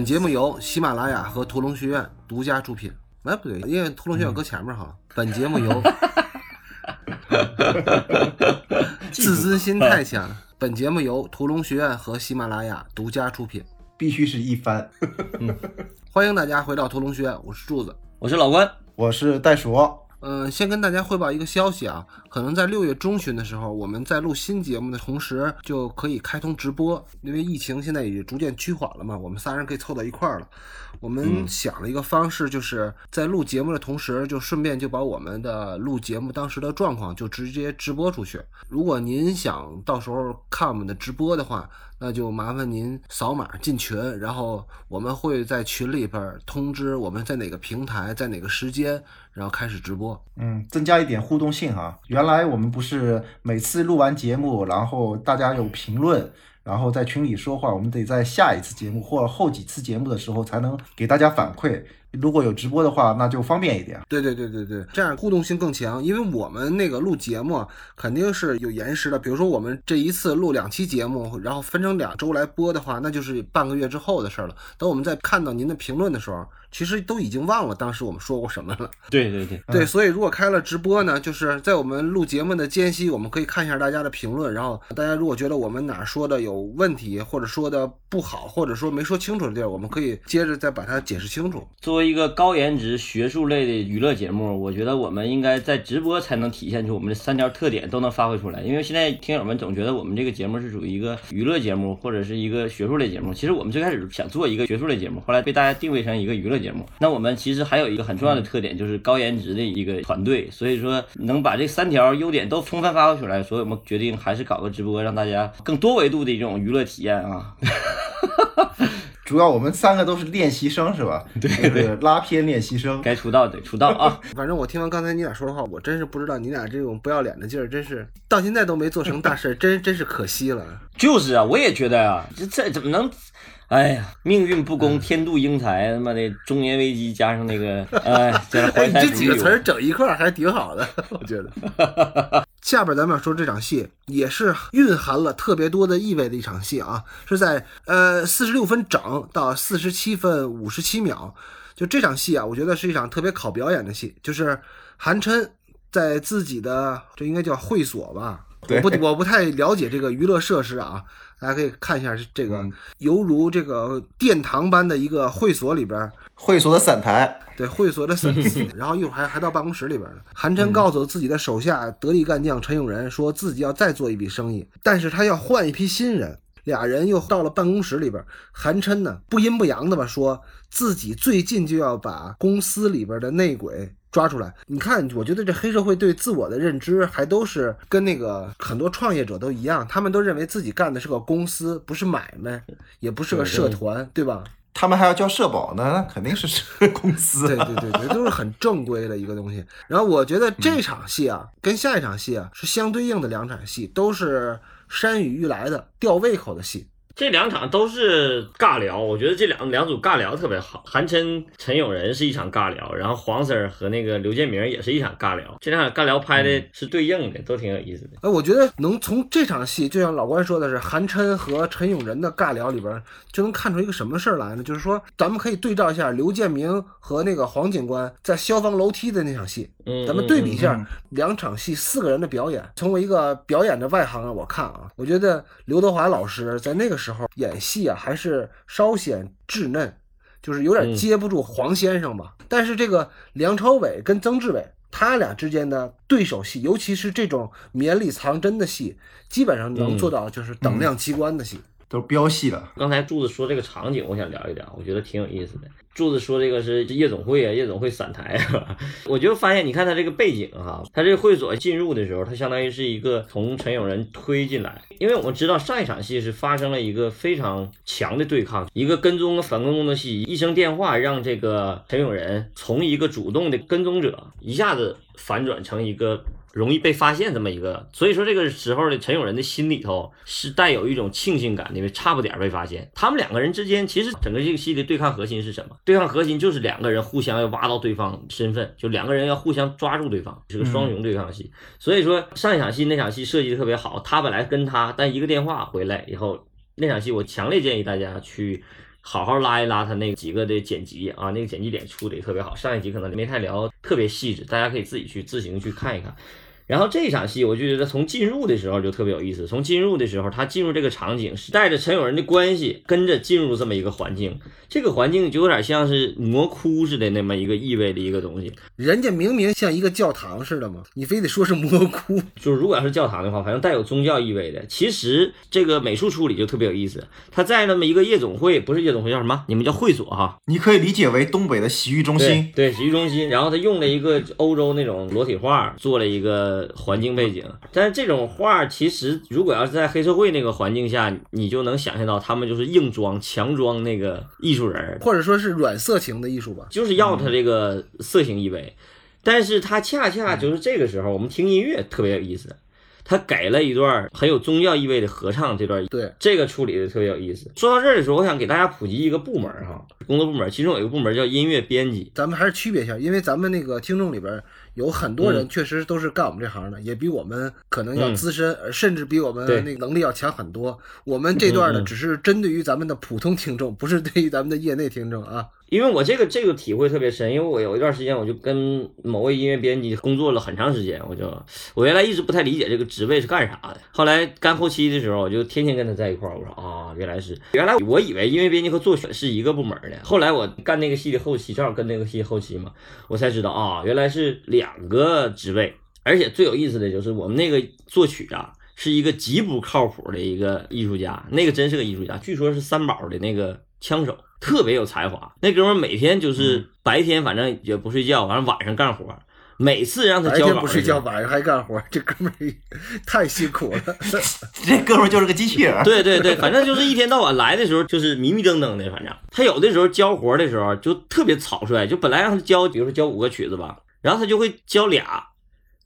本节目由喜马拉雅和屠龙学院独家出品。哎，不对，因为屠龙学院搁前面哈。本节目由 自尊心太强。本节目由屠龙学院和喜马拉雅独家出品。必须是一番。欢迎大家回到屠龙学院，我是柱子。我是老关，我是袋鼠。嗯，先跟大家汇报一个消息啊，可能在六月中旬的时候，我们在录新节目的同时，就可以开通直播，因为疫情现在也逐渐趋缓了嘛，我们仨人可以凑到一块儿了。我们想了一个方式，就是在录节目的同时，就顺便就把我们的录节目当时的状况就直接直播出去。如果您想到时候看我们的直播的话，那就麻烦您扫码进群，然后我们会在群里边通知我们在哪个平台，在哪个时间，然后开始直播。嗯，增加一点互动性哈。原来我们不是每次录完节目，然后大家有评论。然后在群里说话，我们得在下一次节目或后几次节目的时候才能给大家反馈。如果有直播的话，那就方便一点。对对对对对，这样互动性更强。因为我们那个录节目肯定是有延时的，比如说我们这一次录两期节目，然后分成两周来播的话，那就是半个月之后的事了。等我们在看到您的评论的时候。其实都已经忘了当时我们说过什么了。对对对对，所以如果开了直播呢，就是在我们录节目的间隙，我们可以看一下大家的评论，然后大家如果觉得我们哪说的有问题，或者说的不好，或者说没说清楚的地儿，我们可以接着再把它解释清楚。作为一个高颜值学术类的娱乐节目，我觉得我们应该在直播才能体现出我们的三条特点都能发挥出来。因为现在听友们总觉得我们这个节目是属于一个娱乐节目或者是一个学术类节目，其实我们最开始想做一个学术类节目，后来被大家定位成一个娱乐节目。那我们。其实还有一个很重要的特点，就是高颜值的一个团队，所以说能把这三条优点都充分发挥出来，所以我们决定还是搞个直播，让大家更多维度的一种娱乐体验啊。主要我们三个都是练习生是吧？对对，拉片练习生，该出道得出道啊。反正我听完刚才你俩说的话，我真是不知道你俩这种不要脸的劲儿，真是到现在都没做成大事，真真是可惜了。就是啊，我也觉得啊，这这怎么能？哎呀，命运不公，天妒英才，他妈的中年危机加上那个，哎，加上这几个词儿整一块儿还挺好的，我觉得。下边咱们要说这场戏，也是蕴含了特别多的意味的一场戏啊，是在呃四十六分整到四十七分五十七秒，就这场戏啊，我觉得是一场特别考表演的戏，就是韩琛在自己的这应该叫会所吧，我不我不太了解这个娱乐设施啊。大家可以看一下这个，犹如这个殿堂般的一个会所里边，会所的散台，对，会所的散台。然后一会儿还还到办公室里边呢。韩琛告诉自己的手下得力干将陈永仁，说自己要再做一笔生意，但是他要换一批新人。俩人又到了办公室里边，韩琛呢不阴不阳的吧，说自己最近就要把公司里边的内鬼。抓出来！你看，我觉得这黑社会对自我的认知还都是跟那个很多创业者都一样，他们都认为自己干的是个公司，不是买卖，也不是个社团，对吧？他们还要交社保呢，那肯定是公司。对对对对，都是很正规的一个东西。然后我觉得这场戏啊，跟下一场戏啊是相对应的两场戏，都是山雨欲来的吊胃口的戏。这两场都是尬聊，我觉得这两两组尬聊特别好。韩琛、陈永仁是一场尬聊，然后黄 Sir 和那个刘建明也是一场尬聊。这两场尬聊拍的是对应的，都挺有意思的。哎，我觉得能从这场戏，就像老关说的是，韩琛和陈永仁的尬聊里边，就能看出一个什么事儿来呢？就是说，咱们可以对照一下刘建明和那个黄警官在消防楼梯的那场戏，咱们对比一下两场戏四个人的表演。从我一个表演的外行啊，我看啊，我觉得刘德华老师在那个时候。时候演戏啊，还是稍显稚嫩，就是有点接不住黄先生吧。但是这个梁朝伟跟曾志伟他俩之间的对手戏，尤其是这种绵里藏针的戏，基本上能做到就是等量齐观的戏。都是飙戏了。刚才柱子说这个场景，我想聊一聊，我觉得挺有意思的。柱子说这个是夜总会啊，夜总会散台啊，我就发现，你看他这个背景哈，他这个会所进入的时候，他相当于是一个从陈永仁推进来，因为我们知道上一场戏是发生了一个非常强的对抗，一个跟踪反跟踪的戏，一声电话让这个陈永仁从一个主动的跟踪者一下子反转成一个。容易被发现这么一个，所以说这个时候的陈永仁的心里头是带有一种庆幸感，因为差不点被发现。他们两个人之间其实整个这个戏的对抗核心是什么？对抗核心就是两个人互相要挖到对方身份，就两个人要互相抓住对方，是个双雄对抗戏。所以说上一场戏那场戏设计的特别好，他本来跟他，但一个电话回来以后，那场戏我强烈建议大家去好好拉一拉他那几个的剪辑啊，那个剪辑点出的也特别好。上一集可能没太聊特别细致，大家可以自己去自行去看一看。然后这场戏，我就觉得从进入的时候就特别有意思。从进入的时候，他进入这个场景是带着陈友仁的关系，跟着进入这么一个环境。这个环境就有点像是魔窟似的那么一个意味的一个东西。人家明明像一个教堂似的嘛，你非得说是魔窟。就是如果要是教堂的话，反正带有宗教意味的。其实这个美术处理就特别有意思。他在那么一个夜总会，不是夜总会叫什么？你们叫会所哈？你可以理解为东北的洗浴中心。对，洗浴中心。然后他用了一个欧洲那种裸体画，做了一个。环境背景，但是这种画其实如果要是在黑社会那个环境下，你就能想象到他们就是硬装、强装那个艺术人，或者说是软色情的艺术吧，就是要他这个色情意味。但是他恰恰就是这个时候，我们听音乐特别有意思。他给了一段很有宗教意味的合唱，这段对这个处理的特别有意思。说到这儿的时候，我想给大家普及一个部门哈，工作部门，其中有一个部门叫音乐编辑。咱们还是区别一下，因为咱们那个听众里边有很多人确实都是干我们这行的，也比我们可能要资深，甚至比我们那个能力要强很多。我们这段呢，只是针对于咱们的普通听众，不是对于咱们的业内听众啊。因为我这个这个体会特别深，因为我有一段时间我就跟某位音乐编辑工作了很长时间，我就我原来一直不太理解这个职位是干啥的，后来干后期的时候，我就天天跟他在一块儿，我说啊，原来是原来我以为音乐编辑和作曲是一个部门的，后来我干那个戏的后期，正好跟那个戏后期嘛，我才知道啊，原来是两个职位，而且最有意思的就是我们那个作曲啊，是一个极不靠谱的一个艺术家，那个真是个艺术家，据说是三宝的那个枪手。特别有才华，那哥们每天就是白天反正也不睡觉，完了晚上干活。每次让他交稿，不睡觉，晚上还干活，这哥们太辛苦了。这哥们就是个机器人。对对对，反正就是一天到晚来的时候就是迷迷瞪瞪的。反正他有的时候交活的时候就特别草率，就本来让他交，比如说交五个曲子吧，然后他就会交俩，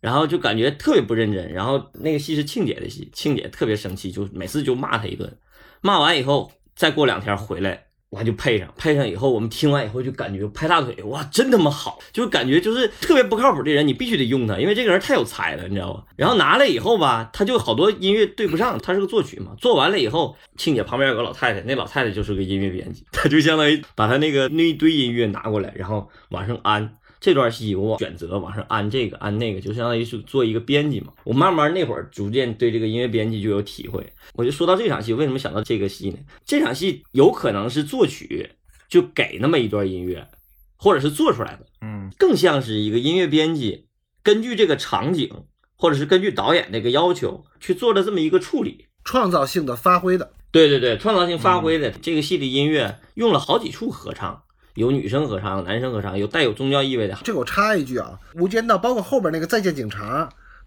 然后就感觉特别不认真。然后那个戏是庆姐的戏，庆姐特别生气，就每次就骂他一顿。骂完以后，再过两天回来。我就配上，配上以后，我们听完以后就感觉拍大腿，哇，真他妈好！就感觉就是特别不靠谱的人，你必须得用他，因为这个人太有才了，你知道吧？然后拿来以后吧，他就好多音乐对不上，他是个作曲嘛。做完了以后，庆姐旁边有个老太太，那老太太就是个音乐编辑，他就相当于把他那个那一堆音乐拿过来，然后往上安。这段戏我选择往上安这个安那个，就相当于是做一个编辑嘛。我慢慢那会儿逐渐对这个音乐编辑就有体会。我就说到这场戏，为什么想到这个戏呢？这场戏有可能是作曲就给那么一段音乐，或者是做出来的，嗯，更像是一个音乐编辑根据这个场景，或者是根据导演这个要求去做了这么一个处理，创造性的发挥的。对对对，创造性发挥的这个戏的音乐用了好几处合唱。有女生合唱，男生合唱，有带有宗教意味的。这我插一句啊，《无间道》包括后边那个《再见警察》，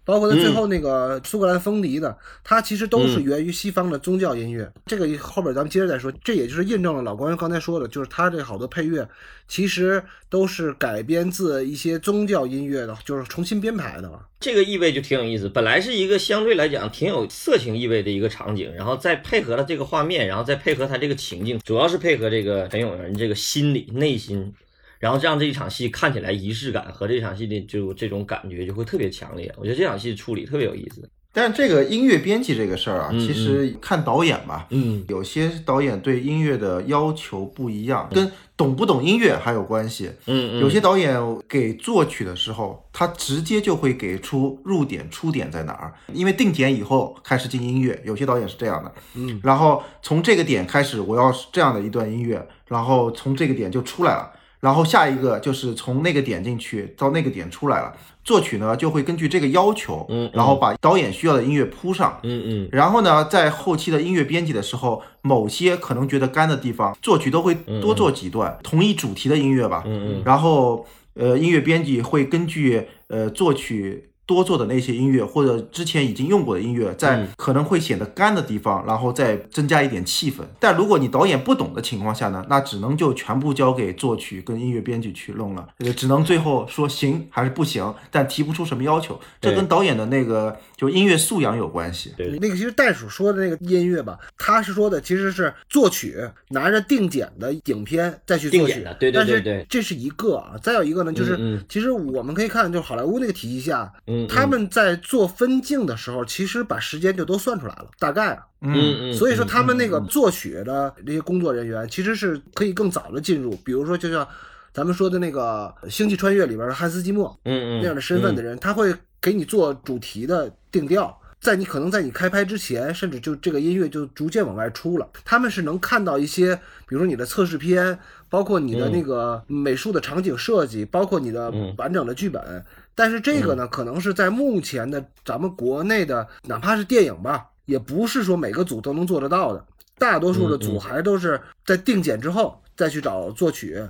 包括他最后那个苏格兰风笛的，它其实都是源于西方的宗教音乐。这个后边咱们接着再说。这也就是印证了老关刚才说的，就是他这好多配乐其实都是改编自一些宗教音乐的，就是重新编排的。这个意味就挺有意思。本来是一个相对来讲挺有色情意味的一个场景，然后再配合了这个画面，然后再配合他这个情境，主要是配合这个陈永仁这个心理内心，然后这样这一场戏看起来仪式感和这场戏的就这种感觉就会特别强烈。我觉得这场戏处理特别有意思。但这个音乐编辑这个事儿啊，其实看导演吧，嗯，有些导演对音乐的要求不一样，跟懂不懂音乐还有关系。嗯，有些导演给作曲的时候，他直接就会给出入点、出点在哪儿，因为定点以后开始进音乐。有些导演是这样的，嗯，然后从这个点开始，我要这样的一段音乐，然后从这个点就出来了。然后下一个就是从那个点进去到那个点出来了，作曲呢就会根据这个要求，嗯，然后把导演需要的音乐铺上，嗯嗯，然后呢，在后期的音乐编辑的时候，某些可能觉得干的地方，作曲都会多做几段同一主题的音乐吧，嗯嗯，然后呃，音乐编辑会根据呃作曲。多做的那些音乐，或者之前已经用过的音乐，在可能会显得干的地方，然后再增加一点气氛。但如果你导演不懂的情况下呢，那只能就全部交给作曲跟音乐编辑去弄了，只能最后说行还是不行，但提不出什么要求。这跟导演的那个就音乐素养有关系。对，那个其实袋鼠说的那个音乐吧，他是说的其实是作曲拿着定剪的影片再去作曲的，对对对对，这是一个啊。再有一个呢，就是其实我们可以看，就是好莱坞那个体系下。嗯，他们在做分镜的时候，其实把时间就都算出来了，大概啊。嗯嗯，所以说，他们那个作曲的这些工作人员其实是可以更早的进入，比如说就像咱们说的那个《星际穿越》里边的汉斯季默嗯嗯那样的身份的人，他会给你做主题的定调。在你可能在你开拍之前，甚至就这个音乐就逐渐往外出了。他们是能看到一些，比如说你的测试片，包括你的那个美术的场景设计，包括你的嗯完整的剧本。但是这个呢，可能是在目前的咱们国内的，哪怕是电影吧，也不是说每个组都能做得到的。大多数的嗯组嗯还都是在定检之后再去找作曲，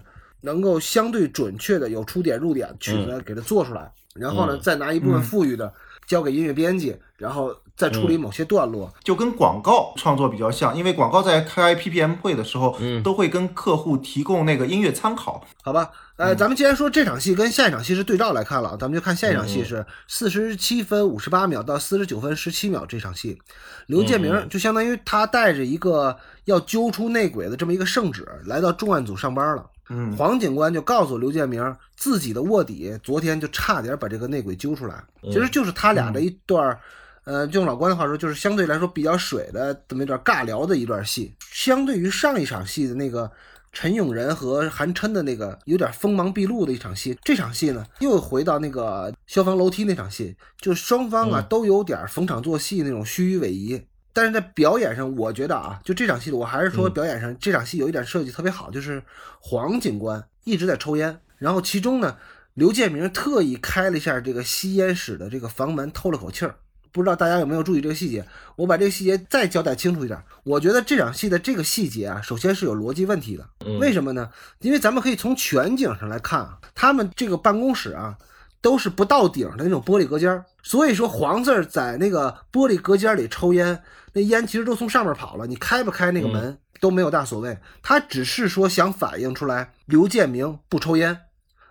能够相对准确的有出点入点曲子给它做出来，然后呢嗯。再拿一部分嗯。富裕的交给音乐编辑，然后再处理某些段落。就跟广告创作比较像，因为广告在开 PPM 会的时候，嗯都会跟客户提供那个音乐参考。好吧，呃，咱们既然说这场戏跟下一场戏是对照来看了，咱们就看下一场戏是四十七分五十八秒到四十九分十七秒这场戏，刘建明就相当于他带着一个要揪出内鬼的这么一个圣旨，来到重案组上班了。嗯，黄警官就告诉刘建明，自己的卧底昨天就差点把这个内鬼揪出来，其实就是他俩这一段儿，呃，用老关的话说，就是相对来说比较水的这么一段尬聊的一段戏。相对于上一场戏的那个陈永仁和韩琛的那个有点锋芒毕露的一场戏，这场戏呢又回到那个消防楼梯那场戏，就双方啊都有点逢场作戏那种虚与委蛇。但是在表演上，我觉得啊，就这场戏，我还是说表演上、这场戏有一点设计特别好，就是黄警官一直在抽烟，然后其中呢，刘建明特意开了一下这个吸烟室的这个房门，透了口气儿。不知道大家有没有注意这个细节？我把这个细节再交代清楚一点。我觉得这场戏的这个细节啊，首先是有逻辑问题的。为什么呢？因为咱们可以从全景上来看啊，他们这个办公室啊，都是不到顶的那种玻璃隔间儿，所以说黄字儿在那个玻璃隔间里抽烟，那烟其实都从上面跑了，你开不开那个门都没有大所谓。他只是说想反映出来刘建明不抽烟，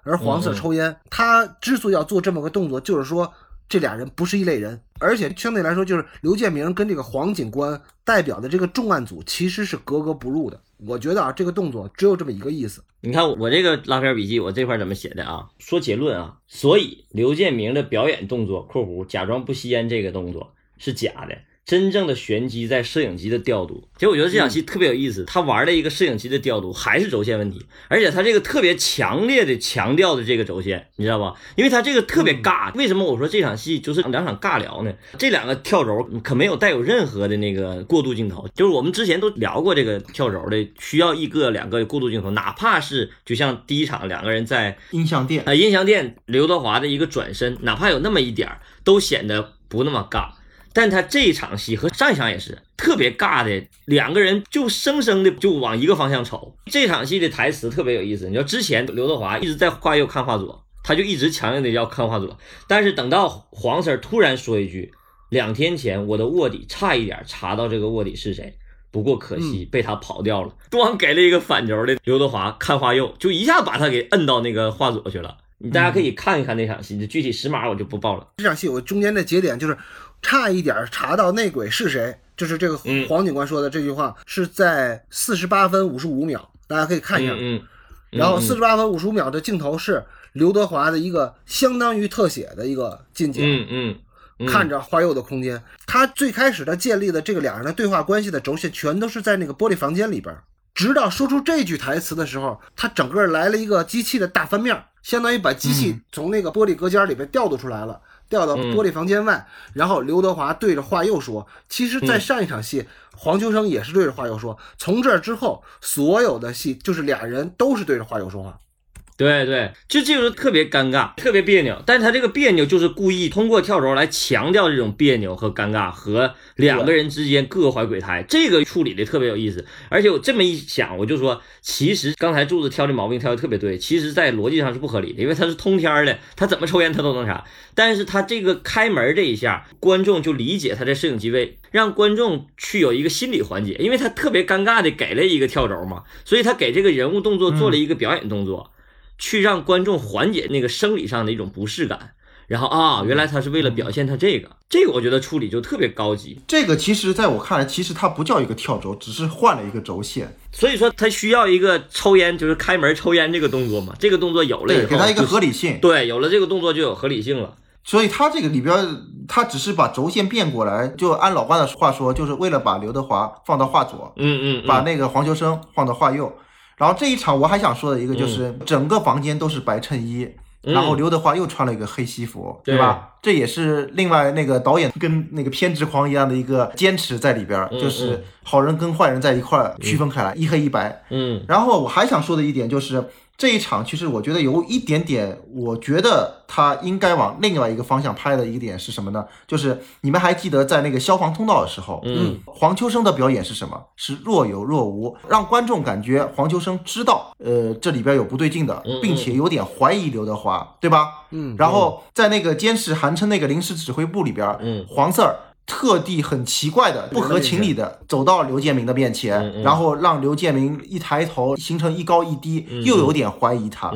而黄色抽烟。他之所以要做这么个动作，就是说这俩人不是一类人，而且相对来说，就是刘建明跟这个黄警官代表的这个重案组其实是格格不入的。我觉得啊，这个动作只有这么一个意思。你看我这个拉片笔记，我这块怎么写的啊？说结论啊，所以刘建明的表演动作（括弧假装不吸烟）这个动作是假的，真正的玄机在摄影机的调度。其实我觉得这场戏特别有意思，他玩了一个摄影机的调度还是轴线问题，而且他这个特别强烈的强调的这个轴线，你知道吧？因为他这个特别尬。为什么我说这场戏就是两场尬聊呢？这两个跳轴可没有带有任何的那个过渡镜头，就是我们之前都聊过这个跳轴的，需要一个两个过渡镜头，哪怕是就像第一场两个人在音像店啊，音像店刘德华的一个转身，哪怕有那么一点儿，都显得不那么尬。但他这一场戏和上一场也是特别尬的，两个人就生生的就往一个方向瞅。这场戏的台词特别有意思，你知道之前刘德华一直在画右看画左，他就一直强硬的要看画左，但是等到黄 Sir 突然说一句：“两天前我的卧底差一点查到这个卧底是谁。”不过可惜被他跑掉了，咣给了一个反轴的刘德华看画右，就一下把他给摁到那个画左去了。你大家可以看一看那场戏，具体时码我就不报了。这场戏我中间的节点就是差一点查到内鬼是谁，就是这个嗯黄警官说的这句话是在四十八分五十五秒，大家可以看一下。嗯嗯，然后嗯四十八分五十五秒的镜头是刘德华的一个相当于特写的一个近景，嗯嗯嗯，看着花右的空间。他最开始他建立的这个两人的对话关系的轴线，全都是在那个玻璃房间里边儿。直到说出这句台词的时候，他整个来了一个机器的大翻面，相当于把机器从那个玻璃隔间里边调度出来了，调到玻璃房间外。然后刘德华对着华又说：“其实，在上一场戏，黄秋生也是对着华佑说。从这之后，所有的戏就是俩人都是对着华佑说话。”对对，就这个特别尴尬，特别别扭。但是他这个别扭就是故意通过跳轴来强调这种别扭和尴尬，和两个人之间各怀鬼胎，这个处理的特别有意思。而且我这么一想，我就说，其实刚才柱子挑这毛病挑的特别对，其实在逻辑上是不合理的，因为他是通天的，他怎么抽烟他都能查。但是他这个开门这一下，观众就理解他在摄影机位，让观众去有一个心理缓解，因为他特别尴尬的给了一个跳轴嘛，所以他给这个人物动作做了一个表演动作。去让观众缓解那个生理上的一种不适感，然后啊，原来他是为了表现他这个，这个我觉得处理就特别高级，这个其实在我看来，其实它不叫一个跳轴，只是换了一个轴线，所以说他需要一个抽烟，就是开门抽烟这个动作嘛，这个动作有了以对，后，给他一个合理性。对，有了这个动作就有合理性了。所以他这个里边，他只是把轴线变过来，就按老关的话说，就是为了把刘德华放到画左，嗯嗯，嗯。把那个黄秋生放到画右。然后这一场我还想说的一个就是，整个房间都是白衬衣，嗯然后刘德华又穿了一个黑西服，对吧？这也是另外那个导演跟那个偏执狂一样的一个坚持在里边，嗯就是好人跟坏人在一块儿区分开来，一黑一白。嗯。然后我还想说的一点就是，这一场其实我觉得有一点点，我觉得他应该往另外一个方向拍的一个点是什么呢？就是你们还记得在那个消防通道的时候，嗯黄秋生的表演是什么？是若有若无，让观众感觉黄秋生知道，呃，这里边有不对劲的嗯，并且有点怀疑刘德华，对吧？嗯然后在那个监视韩琛那个临时指挥部里边，嗯黄 Sir 特地很奇怪的、不合情理的走到刘建明的面前，嗯嗯。然后让刘建明一抬头，形成一高一低，又有点怀疑他，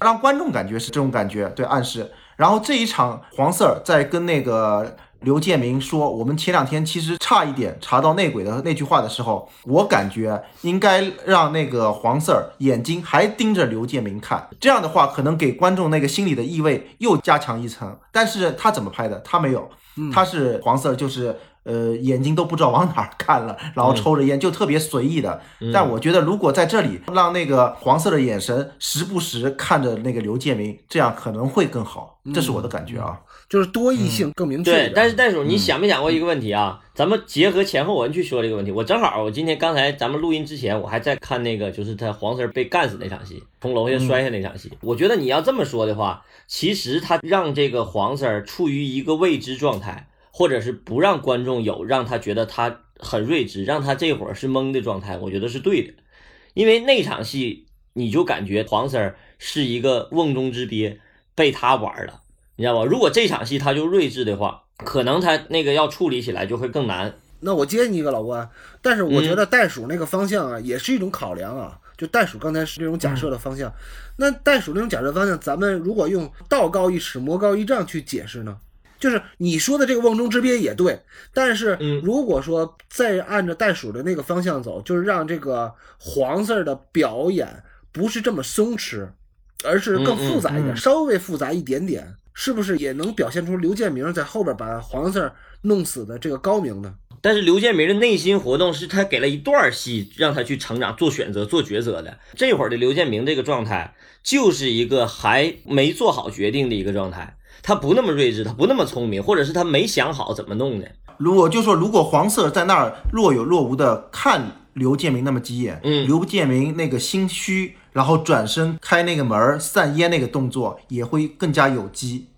让观众感觉是这种感觉，对暗示。然后这一场黄 Sir 在跟那个刘建明说，我们前两天其实差一点查到内鬼的那句话的时候，我感觉应该让那个黄 Sir 眼睛还盯着刘建明看，这样的话可能给观众那个心理的意味又加强一层。但是他怎么拍的？他没有，他是黄 Sir 就是。呃，眼睛都不知道往哪儿看了，然后抽着烟，就特别随意的。但我觉得，如果在这里让那个黄色的眼神时不时看着那个刘建明，这样可能会更好。这是我的感觉啊。就是多义性更明确一对。，但是袋鼠，你想没想过一个问题啊？咱们结合前后文去说这个问题。我正好，我今天刚才咱们录音之前，我还在看那个，就是他黄 Sir 被干死那场戏，从楼下摔下那场戏。我觉得你要这么说的话，其实他让这个黄 Sir 处于一个未知状态，或者是不让观众有让他觉得他很睿智，让他这会儿是懵的状态，我觉得是对的。因为那场戏，你就感觉黄 Sir 是一个瓮中之鳖，被他玩了。你知道吧？如果这场戏他就睿智的话，可能他那个要处理起来就会更难。那我接你一个老关，但是我嗯觉得袋鼠那个方向啊，也是一种考量啊。就袋鼠刚才是这种假设的方向，那袋鼠那种假设方向，咱们如果用道高一尺，魔高一丈去解释呢？就是你说的这个瓮中之鳖也对，但是嗯如果说再按照袋鼠的那个方向走，就是让这个黄色的表演不是这么松弛，而是更复杂一点，稍微复杂一点点，是不是也能表现出刘建明在后边把黄色弄死的这个高明呢？但是刘建明的内心活动是他给了一段戏让他去成长、做选择、做抉择的。这会儿的刘建明这个状态，就是一个还没做好决定的一个状态。他不那么睿智，他不那么聪明，或者是他没想好怎么弄的。如果就说如果黄色在那儿若有若无的看刘建明那么几眼，嗯刘建明那个心虚，然后转身开那个门儿散烟那个动作也会更加有机，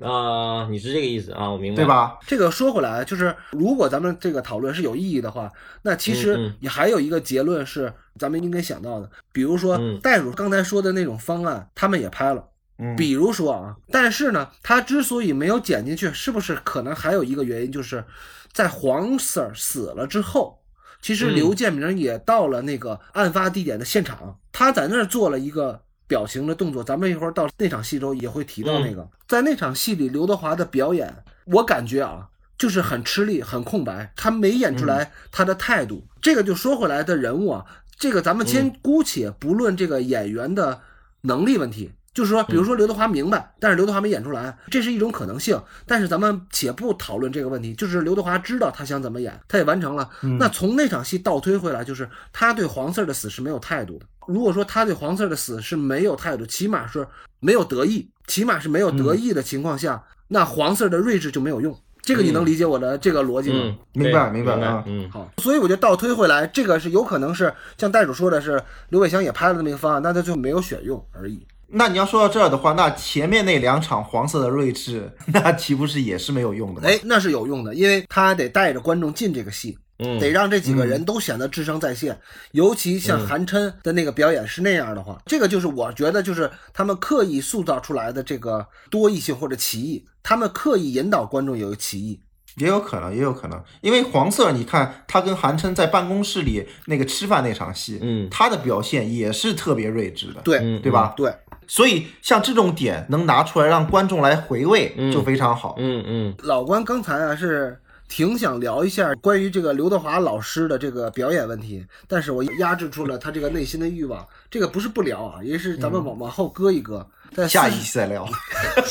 啊、你是这个意思啊？我明白，对？吧？这个说回来，就是如果咱们这个讨论是有意义的话，那其嗯实嗯也还有一个结论是咱们应该想到的，比如说嗯袋鼠刚才说的那种方案，他们也拍了。嗯，比如说啊，但是呢，他之所以没有剪进去，是不是可能还有一个原因，就是在黄 Sir 死了之后，其实嗯刘建明也到了那个案发地点的现场，他在那儿做了一个表情的动作。咱们一会儿到那场戏中也会提到那个，在那场戏里，刘德华的表演，我感觉啊。就是很吃力，很空白，他没演出来他的态度。这个就说回来的人物啊，这个咱们先姑且不论这个演员的能力问题，就是说，比如说刘德华明白，但是刘德华没演出来，这是一种可能性。但是咱们且不讨论这个问题，就是刘德华知道他想怎么演，他也完成了。那从那场戏倒推回来，就是他对黄 Sir 的死是没有态度的。如果说他对黄 Sir 的死是没有态度，起码是没有得意，起码是没有得意的情况下，那黄 Sir 的睿智就没有用。这个你能理解我的这个逻辑吗？嗯，明白明白啊白，嗯，好，所以我就倒推回来，这个是有可能是像袋鼠说的是刘伟翔也拍了这么一个方案，那他就没有选用而已。那你要说到这儿的话，那前面那两场黄色的睿智，那岂不是也是没有用的吗？哎，那是有用的，因为他得带着观众进这个戏，嗯得让这几个人都显得智商在线。尤其像韩琛的那个表演是那样的话，这个就是我觉得就是他们刻意塑造出来的这个多异性或者歧义，他们刻意引导观众有歧义。也有可能，也有可能，因为黄色，你看他跟韩琛在办公室里那个吃饭那场戏，嗯他的表现也是特别睿智的，对，嗯对吧？对，所以像这种点能拿出来让观众来回味，嗯就非常好。嗯嗯老关刚才啊是挺想聊一下关于这个刘德华老师的这个表演问题，但是我压制住了他这个内心的欲望。这个不是不聊啊，也是咱们往往后搁一搁，在下一期再聊，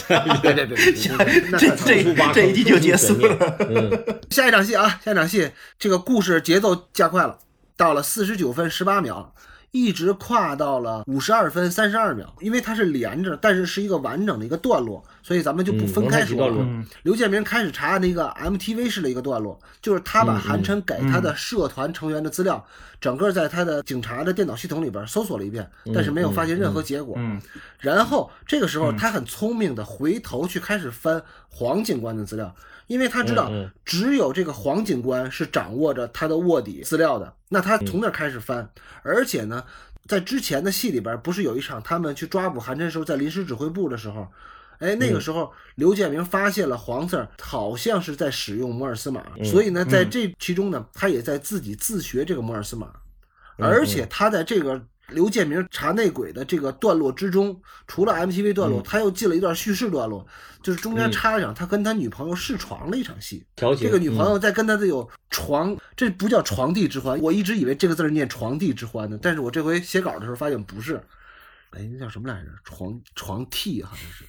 别别别别别，那这这这一集就结束了。嗯，下一场戏啊，下一场戏，这个故事节奏加快了，到了四十九分十八秒，一直跨到了五十二分三十二秒，因为它是连着，但是是一个完整的一个段落，所以咱们就不分开说刘建明开始查那个 MTV 式的一个段落，就是他把韩琛给他的社团成员的资料，整个在他的警察的电脑系统里边搜索了一遍，但是没有发现任何结果。嗯。然后这个时候，他很聪明的回头去开始翻黄警官的资料，因为他知道只有这个黄警官是掌握着他的卧底资料的。那他从那儿开始翻，而且呢，在之前的戏里边，不是有一场他们去抓捕韩真时候，在临时指挥部的时候。哎，那个时候刘建明发现了黄 Sir 好像是在使用摩尔斯码，所以呢，在这其中呢，他也在自己自学这个摩尔斯码，而且他在这个刘建明查内鬼的这个段落之中，除了 MTV 段落，他又进了一段叙事段落，就是中间插了一场他跟他女朋友试床的一场戏。这个女朋友在跟他的有床，这不叫床地之欢，我一直以为这个字儿念床地之欢呢，但是我这回写稿的时候发现不是，哎，那叫什么来着？床床替好像是。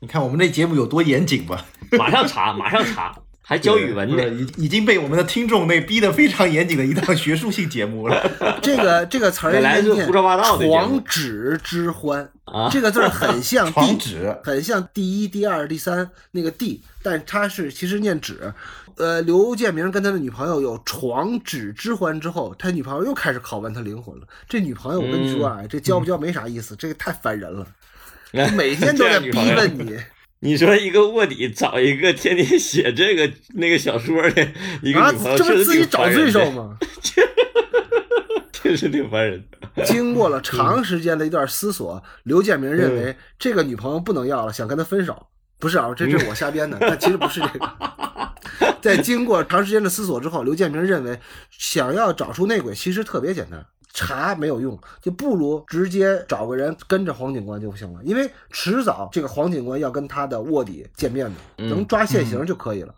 你看我们这节目有多严谨吧？嗯马上查，马上查，还教语文呢。已已经被我们的听众那逼得非常严谨的一档学术性节目了。这个这个词儿本来是应该念胡说八道的床纸之欢啊 这个字儿很像 地址很像第一、第二、第三那个地，但它是其实念纸。呃，刘建明跟他的女朋友有床纸之欢之后，他女朋友又开始拷问他灵魂了。这女朋友，我跟你说啊，这交不交没啥意思，这个太烦人了，每天都在逼问你。你说一个卧底找一个天天写这个那个小说的一个啊女朋，友，这不是自己找罪受？吗？确实挺烦人的。经过了长时间的一段思索，刘建明认为这个女朋友不能要了，想跟他分手。不是啊，这这是我瞎编的，但其实不是这个。在经过长时间的思索之后，刘建明认为，想要找出内鬼其实特别简单，查没有用，就不如直接找个人跟着黄警官就行了，因为迟早这个黄警官要跟他的卧底见面的，能抓现行就可以了。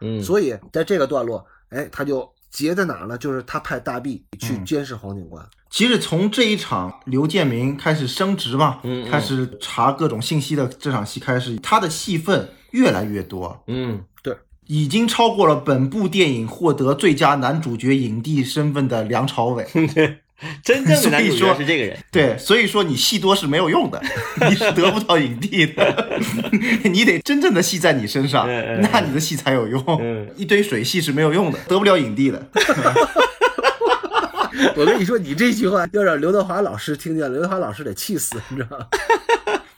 嗯，所以在这个段落，哎，他就结在哪儿呢？就是他派大 B 去监视黄警官。其实从这一场刘建明开始升职嘛，嗯嗯开始查各种信息的这场戏开始，他的戏份越来越多，嗯，对，已经超过了本部电影获得最佳男主角影帝身份的梁朝伟。真正的男主角所以说是这个人。对，所以说你戏多是没有用的，你是得不到影帝的，你得真正的戏在你身上那你的戏才有用嗯。一堆水戏是没有用的，得不了影帝的。我跟你说，你这句话要让刘德华老师听见，刘德华老师得气死，你知道吗？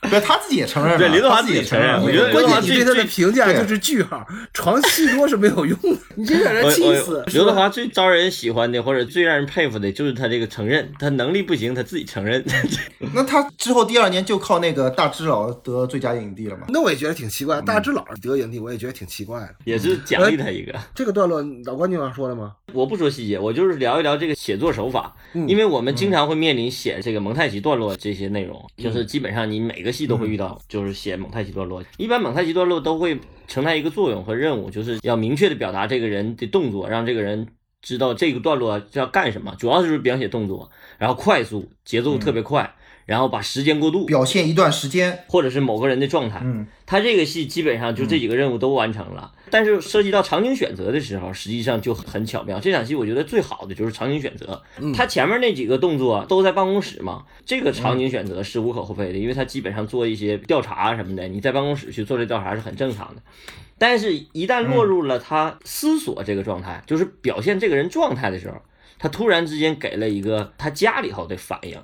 不是他自己也承认了，对刘德华自己也承认我觉得关键你对他的评价就是句号，床戏多是没有用的，你这让人气死。刘德华最招人喜欢的，或者最让人佩服的，就是他这个承认，他能力不行，他自己承认。那他之后第二年就靠那个大智老得最佳影帝了吗？那我也觉得挺奇怪，大智老得影帝，我也觉得挺奇怪的。也是奖励他一个。这个段落，老关你要说了吗？我不说细节，我就是聊一聊这个写作手法，因为我们经常会面临写这个蒙太奇段落这些内容，就是基本上你每个戏都会遇到，就是写蒙太奇段落。一般蒙太奇段落都会承担一个作用和任务，就是要明确的表达这个人的动作，让这个人知道这个段落要干什么，主要就是描写动作，然后快速，节奏特别快，然后把时间过渡，表现一段时间，或者是某个人的状态。嗯，他这个戏基本上就这几个任务都完成了，但是涉及到场景选择的时候，实际上就很巧妙。这场戏我觉得最好的就是场景选择，他前面那几个动作都在办公室嘛，这个场景选择是无可厚非的，因为他基本上做一些调查什么的，你在办公室去做这调查是很正常的。但是，一旦落入了他思索这个状态，就是表现这个人状态的时候，他突然之间给了一个他家里头的反应，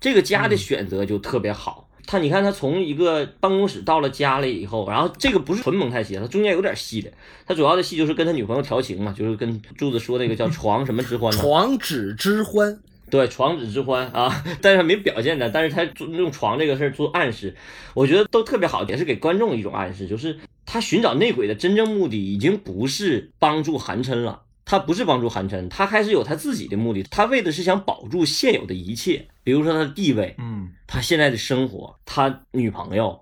这个家的选择就特别好。他你看，他从一个办公室到了家里以后，然后这个不是纯蒙太奇，他中间有点戏的。他主要的戏就是跟他女朋友调情嘛，就是跟柱子说那个叫床什么之欢，床纸之欢，对，床纸之欢啊，但是他没表现的，但是他用床这个事儿做暗示，我觉得都特别好，也是给观众一种暗示，就是他寻找内鬼的真正目的已经不是帮助韩琛了。他不是帮助韩琛，他开始有他自己的目的，他为的是想保住现有的一切，比如说他的地位，嗯，他现在的生活，他女朋友，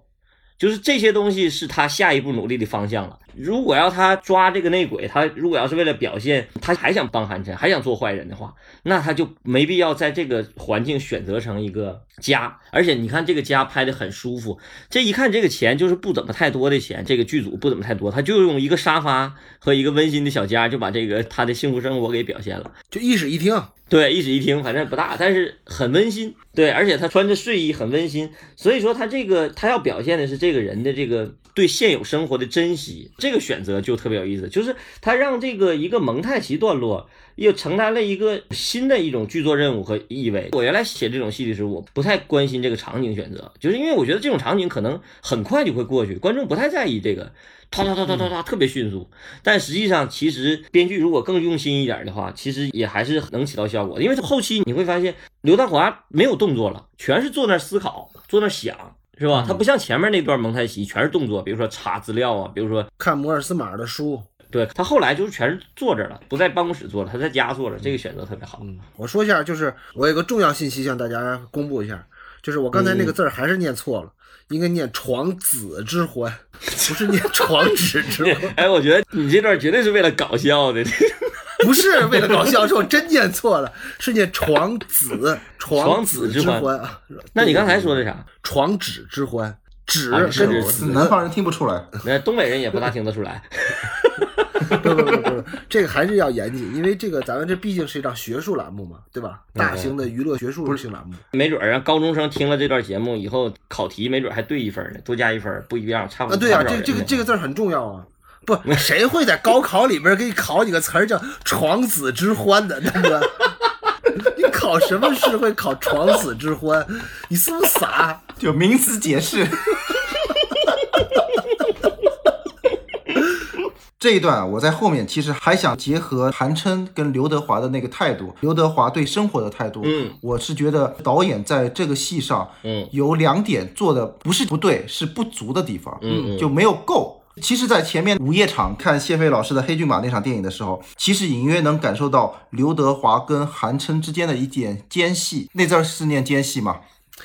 就是这些东西是他下一步努力的方向了。如果要他抓这个内鬼，他如果要是为了表现他还想帮韩琛，还想做坏人的话，那他就没必要在这个环境选择成一个家。而且你看这个家拍的很舒服，这一看这个钱就是不怎么太多的钱，这个剧组不怎么太多，他就用一个沙发和一个温馨的小家就把这个他的幸福生活给表现了。就一室一厅，对，一室一厅，反正不大，但是很温馨。对，而且他穿着睡衣很温馨，所以说他这个他要表现的是这个人的这个对现有生活的珍惜，这个选择就特别有意思，就是他让这个一个蒙太奇段落又承担了一个新的一种剧作任务和意味。我原来写这种戏的时候，我不太关心这个场景选择，就是因为我觉得这种场景可能很快就会过去，观众不太在意这个。唰唰唰唰唰唰，特别迅速。但实际上，其实编剧如果更用心一点的话，其实也还是能起到效果的。因为后期你会发现，刘德华没有动作了，全是坐那思考，坐那想，是吧？他不像前面那段蒙太奇，全是动作，比如说查资料啊，比如说看摩尔斯码的书。对他后来就是全是坐着了，不在办公室坐了，他在家坐着，这个选择特别好。嗯，我说一下，就是我有个重要信息向大家公布一下，就是我刚才那个字儿还是念错了。应该念床子之欢，不是念床纸之欢。哎，我觉得你这段绝对是为了搞笑的，不是为了搞笑，是我真念错了，是念床子 床子之欢啊。那你刚才说的啥？床子之欢，纸是南方人听不出来，那东北人也不大听得出来。不不不不，这个还是要严谨，因为这个咱们这毕竟是一档学术栏目嘛，对吧？大型的娱乐学术性栏目，没准儿让高中生听了这段节目以后，考题没准还对一分呢，多加一分，不一样，差不多。啊，对啊，这这个这个字很重要啊，不，谁会在高考里边给你考几个词儿叫“床子之欢”的，大哥？你考什么试会考“床子之欢”？你是不是傻？就名词解释。这一段我在后面其实还想结合韩琛跟刘德华的那个态度，刘德华对生活的态度。嗯，我是觉得导演在这个戏上，嗯，有两点做的不是不对，是不足的地方，嗯，就没有够。其实，在前面午夜场看谢飞老师的《黑骏马》那场电影的时候，其实隐约能感受到刘德华跟韩琛之间的一点间隙。那字是念间隙吗？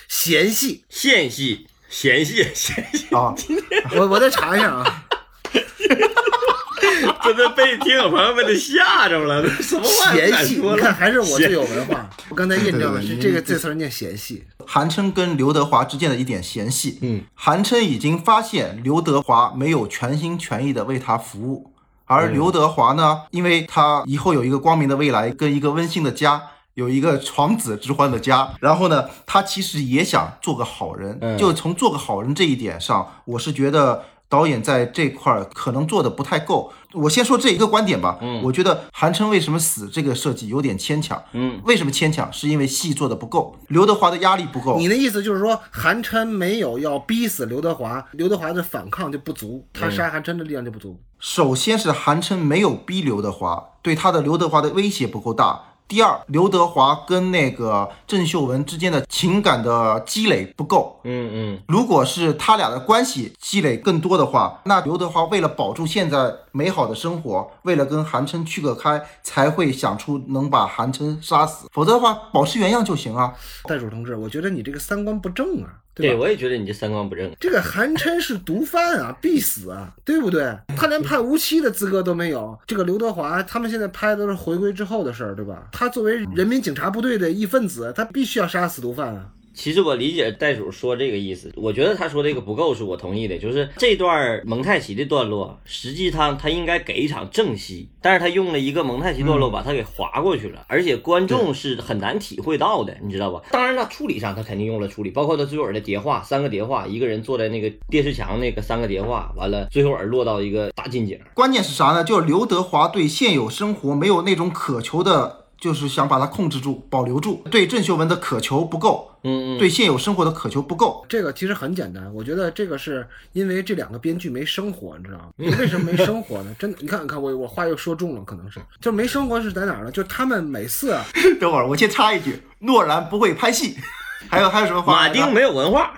嫌隙、嫌隙、嫌隙、嫌隙啊！我我再查一下啊。真的被听友朋友们都吓着了，什么话嫌隙？你看还是我最有文化。我刚才印证的是这个这词念嫌隙。韩琛跟刘德华之间的一点嫌隙。嗯，韩琛已经发现刘德华没有全心全意的为他服务，而刘德华呢，因为他以后有一个光明的未来，跟一个温馨的家，有一个床子之欢的家，然后呢，他其实也想做个好人。就从做个好人这一点上，我是觉得。导演在这块儿可能做的不太够。我先说这一个观点吧。嗯，我觉得韩琛为什么死这个设计有点牵强。嗯，为什么牵强？是因为戏做的不够，刘德华的压力不够。你的意思就是说，韩琛没有要逼死刘德华，刘德华的反抗就不足，他杀韩琛的力量就不足。首先是韩琛没有逼刘德华，对他的刘德华的威胁不够大。第二，刘德华跟那个郑秀文之间的情感的积累不够。嗯嗯，如果是他俩的关系积累更多的话，那刘德华为了保住现在美好的生活，为了跟韩琛去个开，才会想出能把韩琛杀死。否则的话，保持原样就行啊。袋鼠同志，我觉得你这个三观不正啊。对，我也觉得你这三观不正。这个韩琛是毒贩啊，必死啊，对不对？他连判无期的资格都没有。这个刘德华，他们现在拍的都是回归之后的事儿，对吧？他作为人民警察部队的一份子，他必须要杀死毒贩啊。其实我理解袋鼠说这个意思，我觉得他说这个不够，是我同意的。就是这段蒙太奇的段落，实际上他应该给一场正戏，但是他用了一个蒙太奇段落把它给划过去了，而且观众是很难体会到的，你知道吧？当然了，处理上他肯定用了处理，包括他最后的叠画，三个叠画，一个人坐在那个电视墙那个三个叠画，完了最后而落到一个大近景。关键是啥呢？就是刘德华对现有生活没有那种渴求的。就是想把它控制住、保留住，对郑秀文的渴求不够，嗯嗯，对现有生活的渴求不够。这个其实很简单，我觉得这个是因为这两个编剧没生活，你知道吗？为什么没生活呢？真的，你看，你看我我话又说重了，可能是就没生活是在哪儿呢？就他们每次，等会儿我先插一句，诺兰不会拍戏，还有还有什么话？马丁没有文化。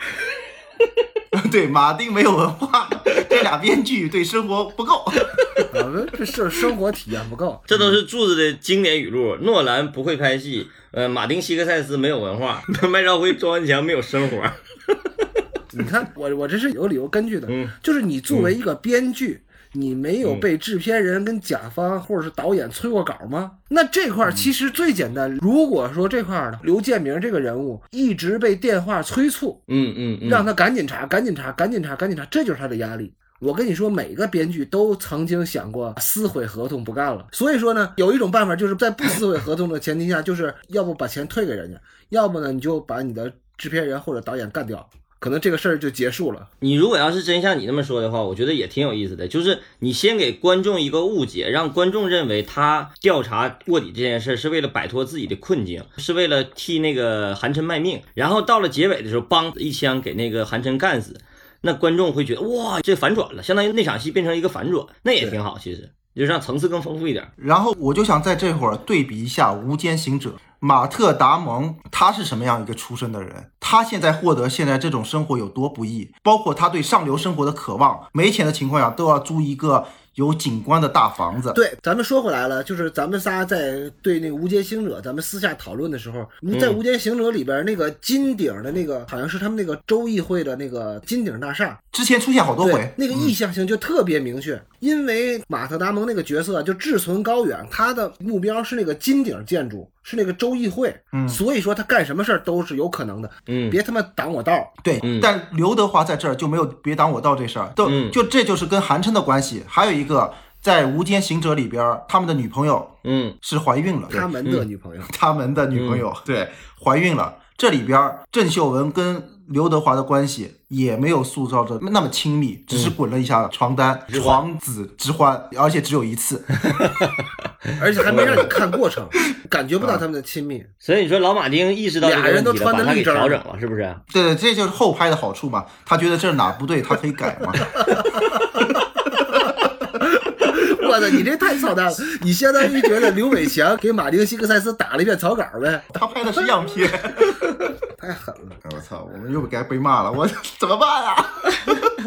对，马丁没有文化，这俩编剧对生活不够，这是生活体验不够。这都是柱子的经典语录。诺兰不会拍戏，呃，马丁·希克塞斯没有文化，麦兆辉、庄文强没有生活。你看我我这是有理由根据的，嗯就是你作为一个编剧。你没有被制片人跟甲方或者是导演催过稿吗？那这块儿其实最简单。如果说这块儿呢，刘建明这个人物一直被电话催促，嗯嗯嗯，让他赶紧查，赶紧查，赶紧查，赶紧查，这就是他的压力。我跟你说，每个编剧都曾经想过撕毁合同不干了。所以说呢，有一种办法，就是在不撕毁合同的前提下，就是要不把钱退给人家，要不呢你就把你的制片人或者导演干掉，可能这个事儿就结束了。你如果要是真像你那么说的话，我觉得也挺有意思的。就是你先给观众一个误解，让观众认为他调查卧底这件事是为了摆脱自己的困境，是为了替那个韩琛卖命。然后到了结尾的时候，梆一枪给那个韩琛干死，那观众会觉得哇，这反转了，相当于那场戏变成一个反转，那也挺好。其实就让层次更丰富一点。然后我就想在这会儿对比一下《无间行者》，马特·达蒙他是什么样一个出身的人？他现在获得现在这种生活有多不易？包括他对上流生活的渴望，没钱的情况下都要租一个有景观的大房子。对，咱们说回来了，就是咱们仨在对那个《无间行者》咱们私下讨论的时候，你在《无间行者》里边那个金顶的那个，好像是他们那个州议会的那个金顶大厦，之前出现好多回，，那个意向性就特别明确，因为马特·达蒙那个角色就志存高远，他的目标是那个金顶建筑，是那个州议会，嗯。所以说他干什么事儿都是有可能的，嗯，别他妈挡我道。儿。对，嗯。但刘德华在这儿就没有别挡我道这事儿，都、嗯。就这就是跟韩琛的关系。还有一个在《无间行者》里边，他们的女朋友嗯。是怀孕了，他们的女朋友，他们的女朋友、对怀孕了。这里边郑秀文跟刘德华的关系也没有塑造着那么亲密，只是滚了一下床单，床子之欢，而且只有一次。而且还没让你看过程，感觉不到他们的亲密。所以你说老马丁意识到俩人都穿的立正调整了，是不是？对对，这就是后拍的好处嘛。他觉得这哪不对，他可以改嘛。我操，你这太操蛋了！你相当于觉得刘伟强给马丁·西克塞斯打了一遍草稿呗，他拍的是样片。太狠了。我操，我们又该被骂了，我 怎么办啊？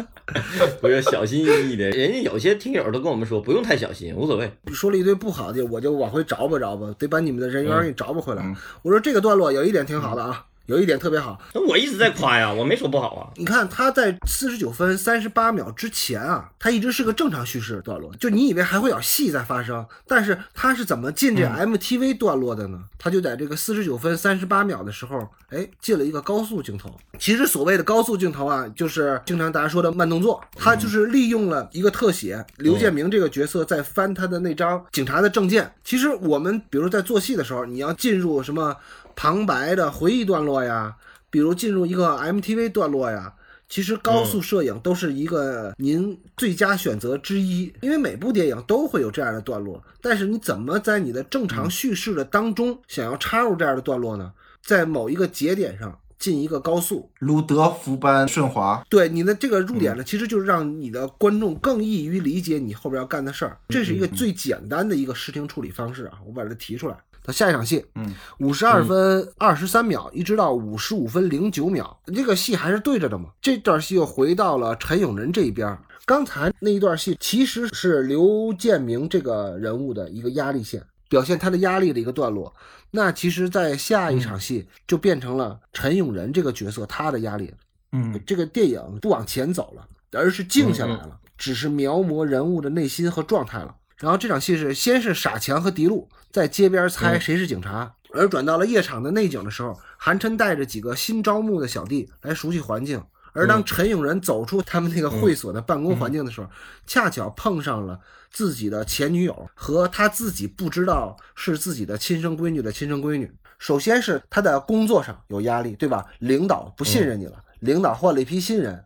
我要小心翼翼的，人家有些听友都跟我们说，不用太小心，无所谓。说了一堆不好的，我就往回找吧找吧，得把你们的人缘给找吧回来。嗯我说这个段落有一点挺好的啊，有一点特别好。那我一直在夸呀，我没说不好啊。你看他在四十九分三十八秒之前啊，他一直是个正常叙事段落，就你以为还会有戏在发生，但是他是怎么进这嗯 MTV 段落的呢？他就在这个四十九分三十八秒的时候，哎，进了一个高速镜头。其实所谓的高速镜头啊，就是经常大家说的慢动作，他就是利用了一个特写，刘建明这个角色在翻他的那张警察的证件。其实我们比如在做戏的时候，你要进入什么旁白的回忆段落呀，比如进入一个 MTV 段落呀。其实高速摄影都是一个您最佳选择之一，因为每部电影都会有这样的段落。但是你怎么在你的正常叙事的当中想要插入这样的段落呢？在某一个节点上进一个高速，鲁德福般顺滑，对你的这个入点呢，其实就是让你的观众更易于理解你后边要干的事儿。这是一个最简单的一个视听处理方式啊，我把它提出来。他下一场戏，嗯，五十二分二十三秒，一直到五十五分零九秒，这个戏还是对着的嘛。这段戏又回到了陈永仁这一边。刚才那一段戏其实是刘建明这个人物的一个压力线，表现他的压力的一个段落。那其实，在下一场戏就变成了陈永仁这个角色他的压力。嗯，这个电影不往前走了，而是静下来了，只是描摹人物的内心和状态了。然后这场戏是先是傻强和迪路在街边猜谁是警察，而转到了夜场的内景的时候，韩琛带着几个新招募的小弟来熟悉环境。而当陈永仁走出他们那个会所的办公环境的时候，恰巧碰上了自己的前女友和他自己不知道是自己的亲生闺女的亲生闺女。首先是他的工作上有压力，对吧？领导不信任你了，领导换了一批新人。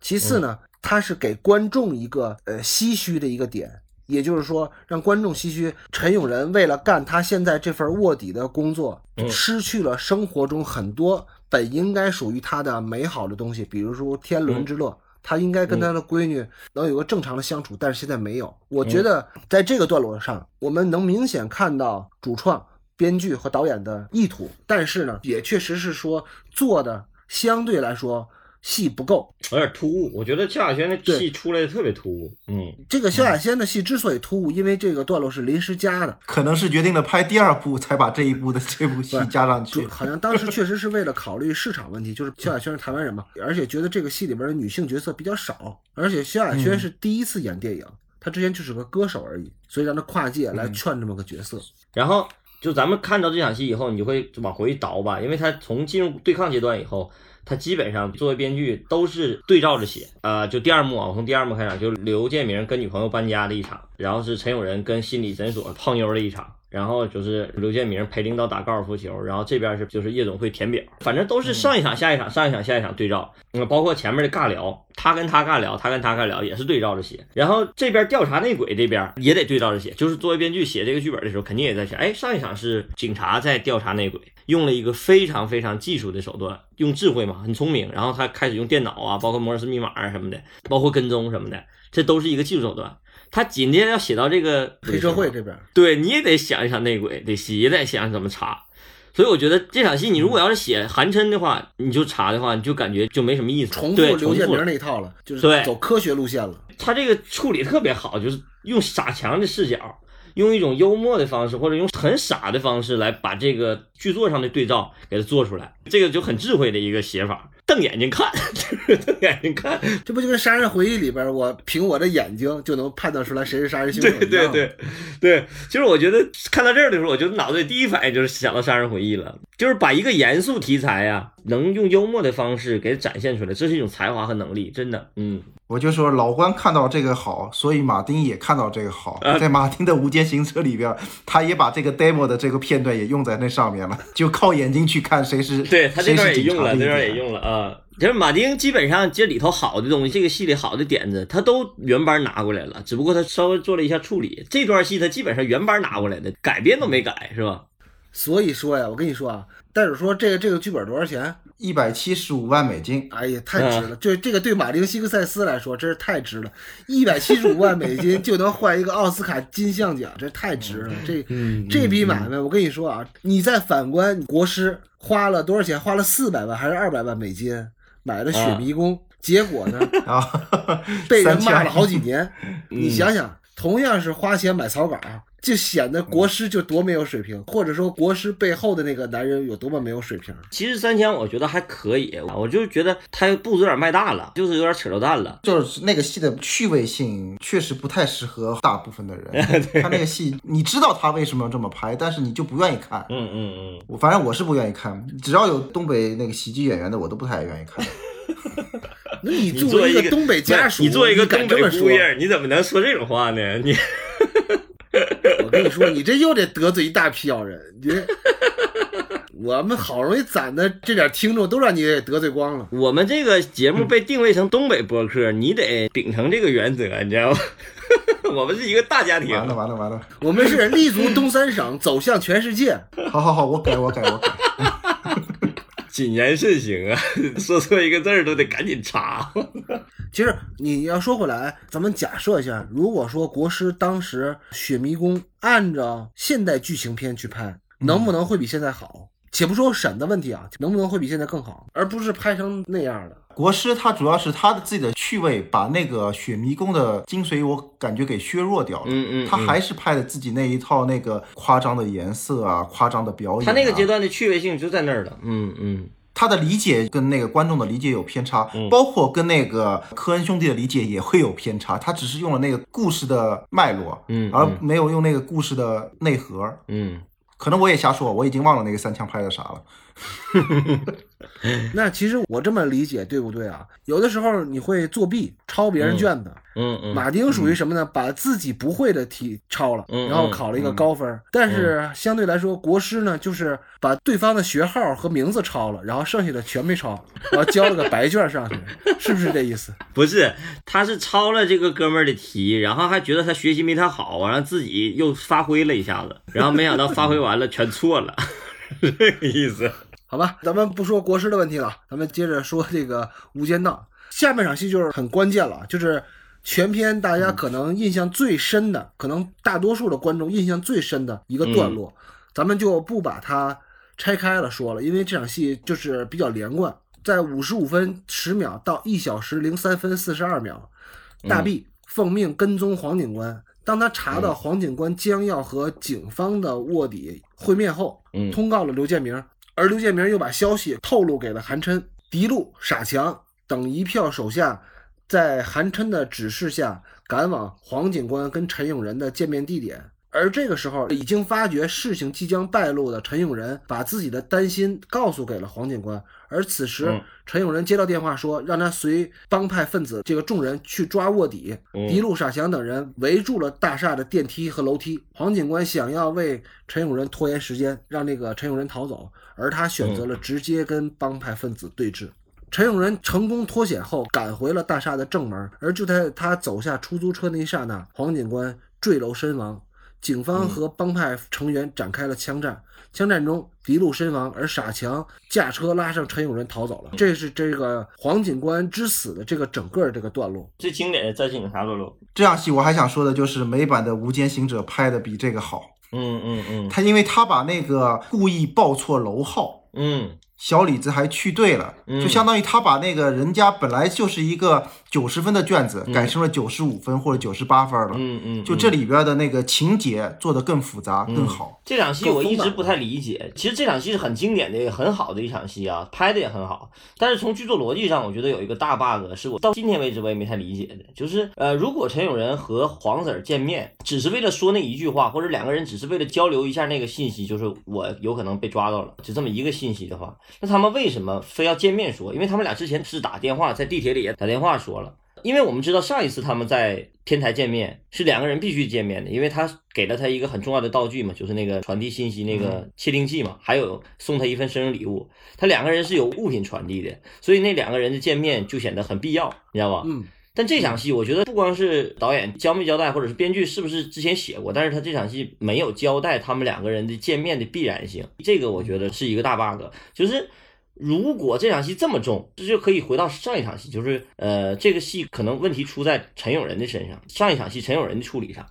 其次呢，他是给观众一个呃唏嘘的一个点，也就是说让观众唏嘘陈永仁为了干他现在这份卧底的工作，失去了生活中很多本应该属于他的美好的东西，比如说天伦之乐。他应该跟他的闺女能有个正常的相处，但是现在没有。我觉得在这个段落上，我们能明显看到主创、编剧和导演的意图，但是呢，也确实是说做的相对来说戏不够。有点突兀。我觉得萧亚轩的戏出来的特别突兀。嗯，这个萧亚轩的戏之所以突兀，因为这个段落是临时加的，可能是决定了拍第二部才把这一部的这部戏加上去。好像当时确实是为了考虑市场问题，就是 萧亚轩是台湾人嘛，而且觉得这个戏里边的女性角色比较少，而且萧亚轩是第一次演电影，她之前就是个歌手而已，所以让她跨界来劝这么个角色。然后就咱们看到这场戏以后，你就会往回倒吧，因为他从进入对抗阶段以后，他基本上作为编剧都是对照着写。啊，就第二幕啊，我从第二幕开始，就刘建明跟女朋友搬家的一场，然后是陈永仁跟心理诊所泡妞的一场。然后就是刘建明陪领导打高尔夫球，然后这边是就是夜总会填表，反正都是上一场下一场，上一场下一场对照。嗯，包括前面的尬聊，他跟他尬聊，他跟他尬聊也是对照着写。然后这边调查内鬼这边也得对照着写，就是作为编剧写这个剧本的时候，肯定也在想，哎，上一场是警察在调查内鬼，用了一个非常非常技术的手段，用智慧嘛，很聪明。然后他开始用电脑啊，包括摩尔斯密码啊什么的，包括跟踪什么的，这都是一个技术手段。他紧接着要写到这个黑社会这边，对，你也得想一想内鬼，得写，也得想想怎么查。所以我觉得这场戏，你如果要是写韩琛的话，你就查的话，你就感觉就没什么意思，重复刘建明那一套了，就是对走科学路线了。他这个处理特别好，就是用傻强的视角，用一种幽默的方式，或者用很傻的方式来把这个剧作上的对照给它做出来，这个就很智慧的一个写法。瞪眼睛看，就 是瞪眼睛看，这不就跟《杀人回忆》里边，我凭我的眼睛就能判断出来谁是杀人凶手对一样对对对，其实我觉得看到这儿的时候，我就脑子里第一反应就是想到《杀人回忆》了，就是把一个严肃题材啊、能用幽默的方式给展现出来，这是一种才华和能力，真的，嗯，我就说老关看到这个好，所以马丁也看到这个好。啊在马丁的《无间行车》里边，他也把这个 demo 的这个片段也用在那上面了，就靠眼睛去看谁是 对他这段也用了，这段也用了啊。就是马丁基本上这里头好的东西，这个戏里好的点子，他都原班拿过来了，只不过他稍微做了一下处理。这段戏他基本上原班拿过来的，改编都没改，是吧？所以说呀，我跟你说啊，袋鼠说这个这个剧本多少钱？一百七十五万美金。哎呀，太值了！这这个对马丁·西克塞斯来说真是太值了，一百七十五万美金 就能换一个奥斯卡金像奖，这太值了！这这笔买卖，我跟你说啊，你再反观国师花了多少钱？花了四百万还是二百万美金买了雪迷宫，结果呢啊，被人骂了好几年。你想想，同样是花钱买草稿，就显得国师就多没有水平，或者说国师背后的那个男人有多么没有水平。其实三千我觉得还可以，我就觉得他步子有点迈大了，就是有点扯着蛋了。就是那个戏的趣味性确实不太适合大部分的人。他那个戏，你知道他为什么要这么拍，但是你就不愿意看。嗯嗯嗯，我反正我是不愿意看，只要有东北那个喜剧演员的，我都不太愿意看。那你你作作为一个东北家属，你作为一个敢东北这么说？姑爷，你怎么能说这种话呢？你我跟你说，你这又得得罪一大批好人。你这 我们好容易攒的这点听众，都让你给得罪光了。我们这个节目被定位成东北播客，你得秉承这个原则，你知道吗？我们是一个大家庭。完了完了完了！我们是立足东三省，走向全世界。好好好，我改我改我改。谨言慎行啊，说错一个字儿都得赶紧查。其实你要说回来，咱们假设一下，如果说国师当时《雪迷宫》按照现代剧情片去拍，能不能会比现在好？且不说审的问题啊，能不能会比现在更好，而不是拍成那样的？国师他主要是他的自己的趣味，把那个雪迷宫的精髓，我感觉给削弱掉了。嗯嗯他还是拍的自己那一套那个夸张的颜色啊，夸张的表演、啊。他那个阶段的趣味性就在那儿了。嗯嗯，他的理解跟那个观众的理解有偏差，嗯包括跟那个科恩兄弟的理解也会有偏差。他只是用了那个故事的脉络，嗯而没有用那个故事的内核。嗯，可能我也瞎说，我已经忘了那个三枪拍的啥了。那其实我这么理解对不对啊？有的时候你会作弊抄别人卷子，嗯嗯，马丁属于什么呢？把自己不会的题抄了，嗯然后考了一个高分。但是相对来说，国师呢，就是把对方的学号和名字抄了，然后剩下的全没抄，然后交了个白卷上去，是不是这意思？不是，他是抄了这个哥们儿的题，然后还觉得他学习没他好，然后自己又发挥了一下子，然后没想到发挥完了全错了，是这个意思。好吧，咱们不说国师的问题了，咱们接着说这个《无间道》下半场戏，就是很关键了，就是全篇大家可能印象最深的，可能大多数的观众印象最深的一个段落，咱们就不把它拆开了说了，因为这场戏就是比较连贯。在五十五分十秒到一小时零三分四十二秒，大毕奉命跟踪黄警官。当他查到黄警官将要和警方的卧底会面后，嗯通告了刘建明，而刘建明又把消息透露给了韩琛、狄路、傻强等一票手下，在韩琛的指示下赶往黄警官跟陈永仁的见面地点。而这个时候，已经发觉事情即将败露的陈永仁，把自己的担心告诉给了黄警官。而此时，嗯陈永仁接到电话说，让他随帮派分子这个众人去抓卧底。一路、傻强等人围住了大厦的电梯和楼梯。黄警官想要为陈永仁拖延时间，让那个陈永仁逃走，而他选择了直接跟帮派分子对峙。陈永仁成功脱险后，赶回了大厦的正门，而就在他走下出租车那一刹那，黄警官坠楼身亡。警方和帮派成员展开了枪战，枪战中狄路身亡，而傻强驾车拉上陈永仁逃走了。这是这个黄警官之死的这个整个这个段落。最经典的战士警察段落。这场戏我还想说的就是美版的《无间行者》拍的比这个好，嗯嗯嗯他因为他把那个故意报错楼号，嗯小李子还去对了，嗯就相当于他把那个人家本来就是一个九十分的卷子，嗯改成了九十五分或者九十八分了。嗯嗯，就这里边的那个情节做得更复杂、嗯更好。这场戏我一直不太理解。其实这场戏是很经典的、也很好的一场戏啊，拍的也很好。但是从剧作逻辑上，我觉得有一个大 bug，是我到今天为止我也没太理解的，就是呃，如果陈永仁和黄 Sir 见面，只是为了说那一句话，或者两个人只是为了交流一下那个信息，就是我有可能被抓到了，就这么一个信息的话，那他们为什么非要见面说？因为他们俩之前是打电话，在地铁里也打电话说了。因为我们知道上一次他们在天台见面是两个人必须见面的，因为他给了他一个很重要的道具嘛，就是那个传递信息那个窃听器嘛，还有送他一份生日礼物。他两个人是有物品传递的，所以那两个人的见面就显得很必要，你知道吧？嗯，但这场戏，我觉得不光是导演交没交代，或者是编剧是不是之前写过，但是他这场戏没有交代他们两个人的见面的必然性，这个我觉得是一个大 bug。就是如果这场戏这么重，这就可以回到上一场戏，就是呃，这个戏可能问题出在陈永仁的身上，上一场戏陈永仁的处理上，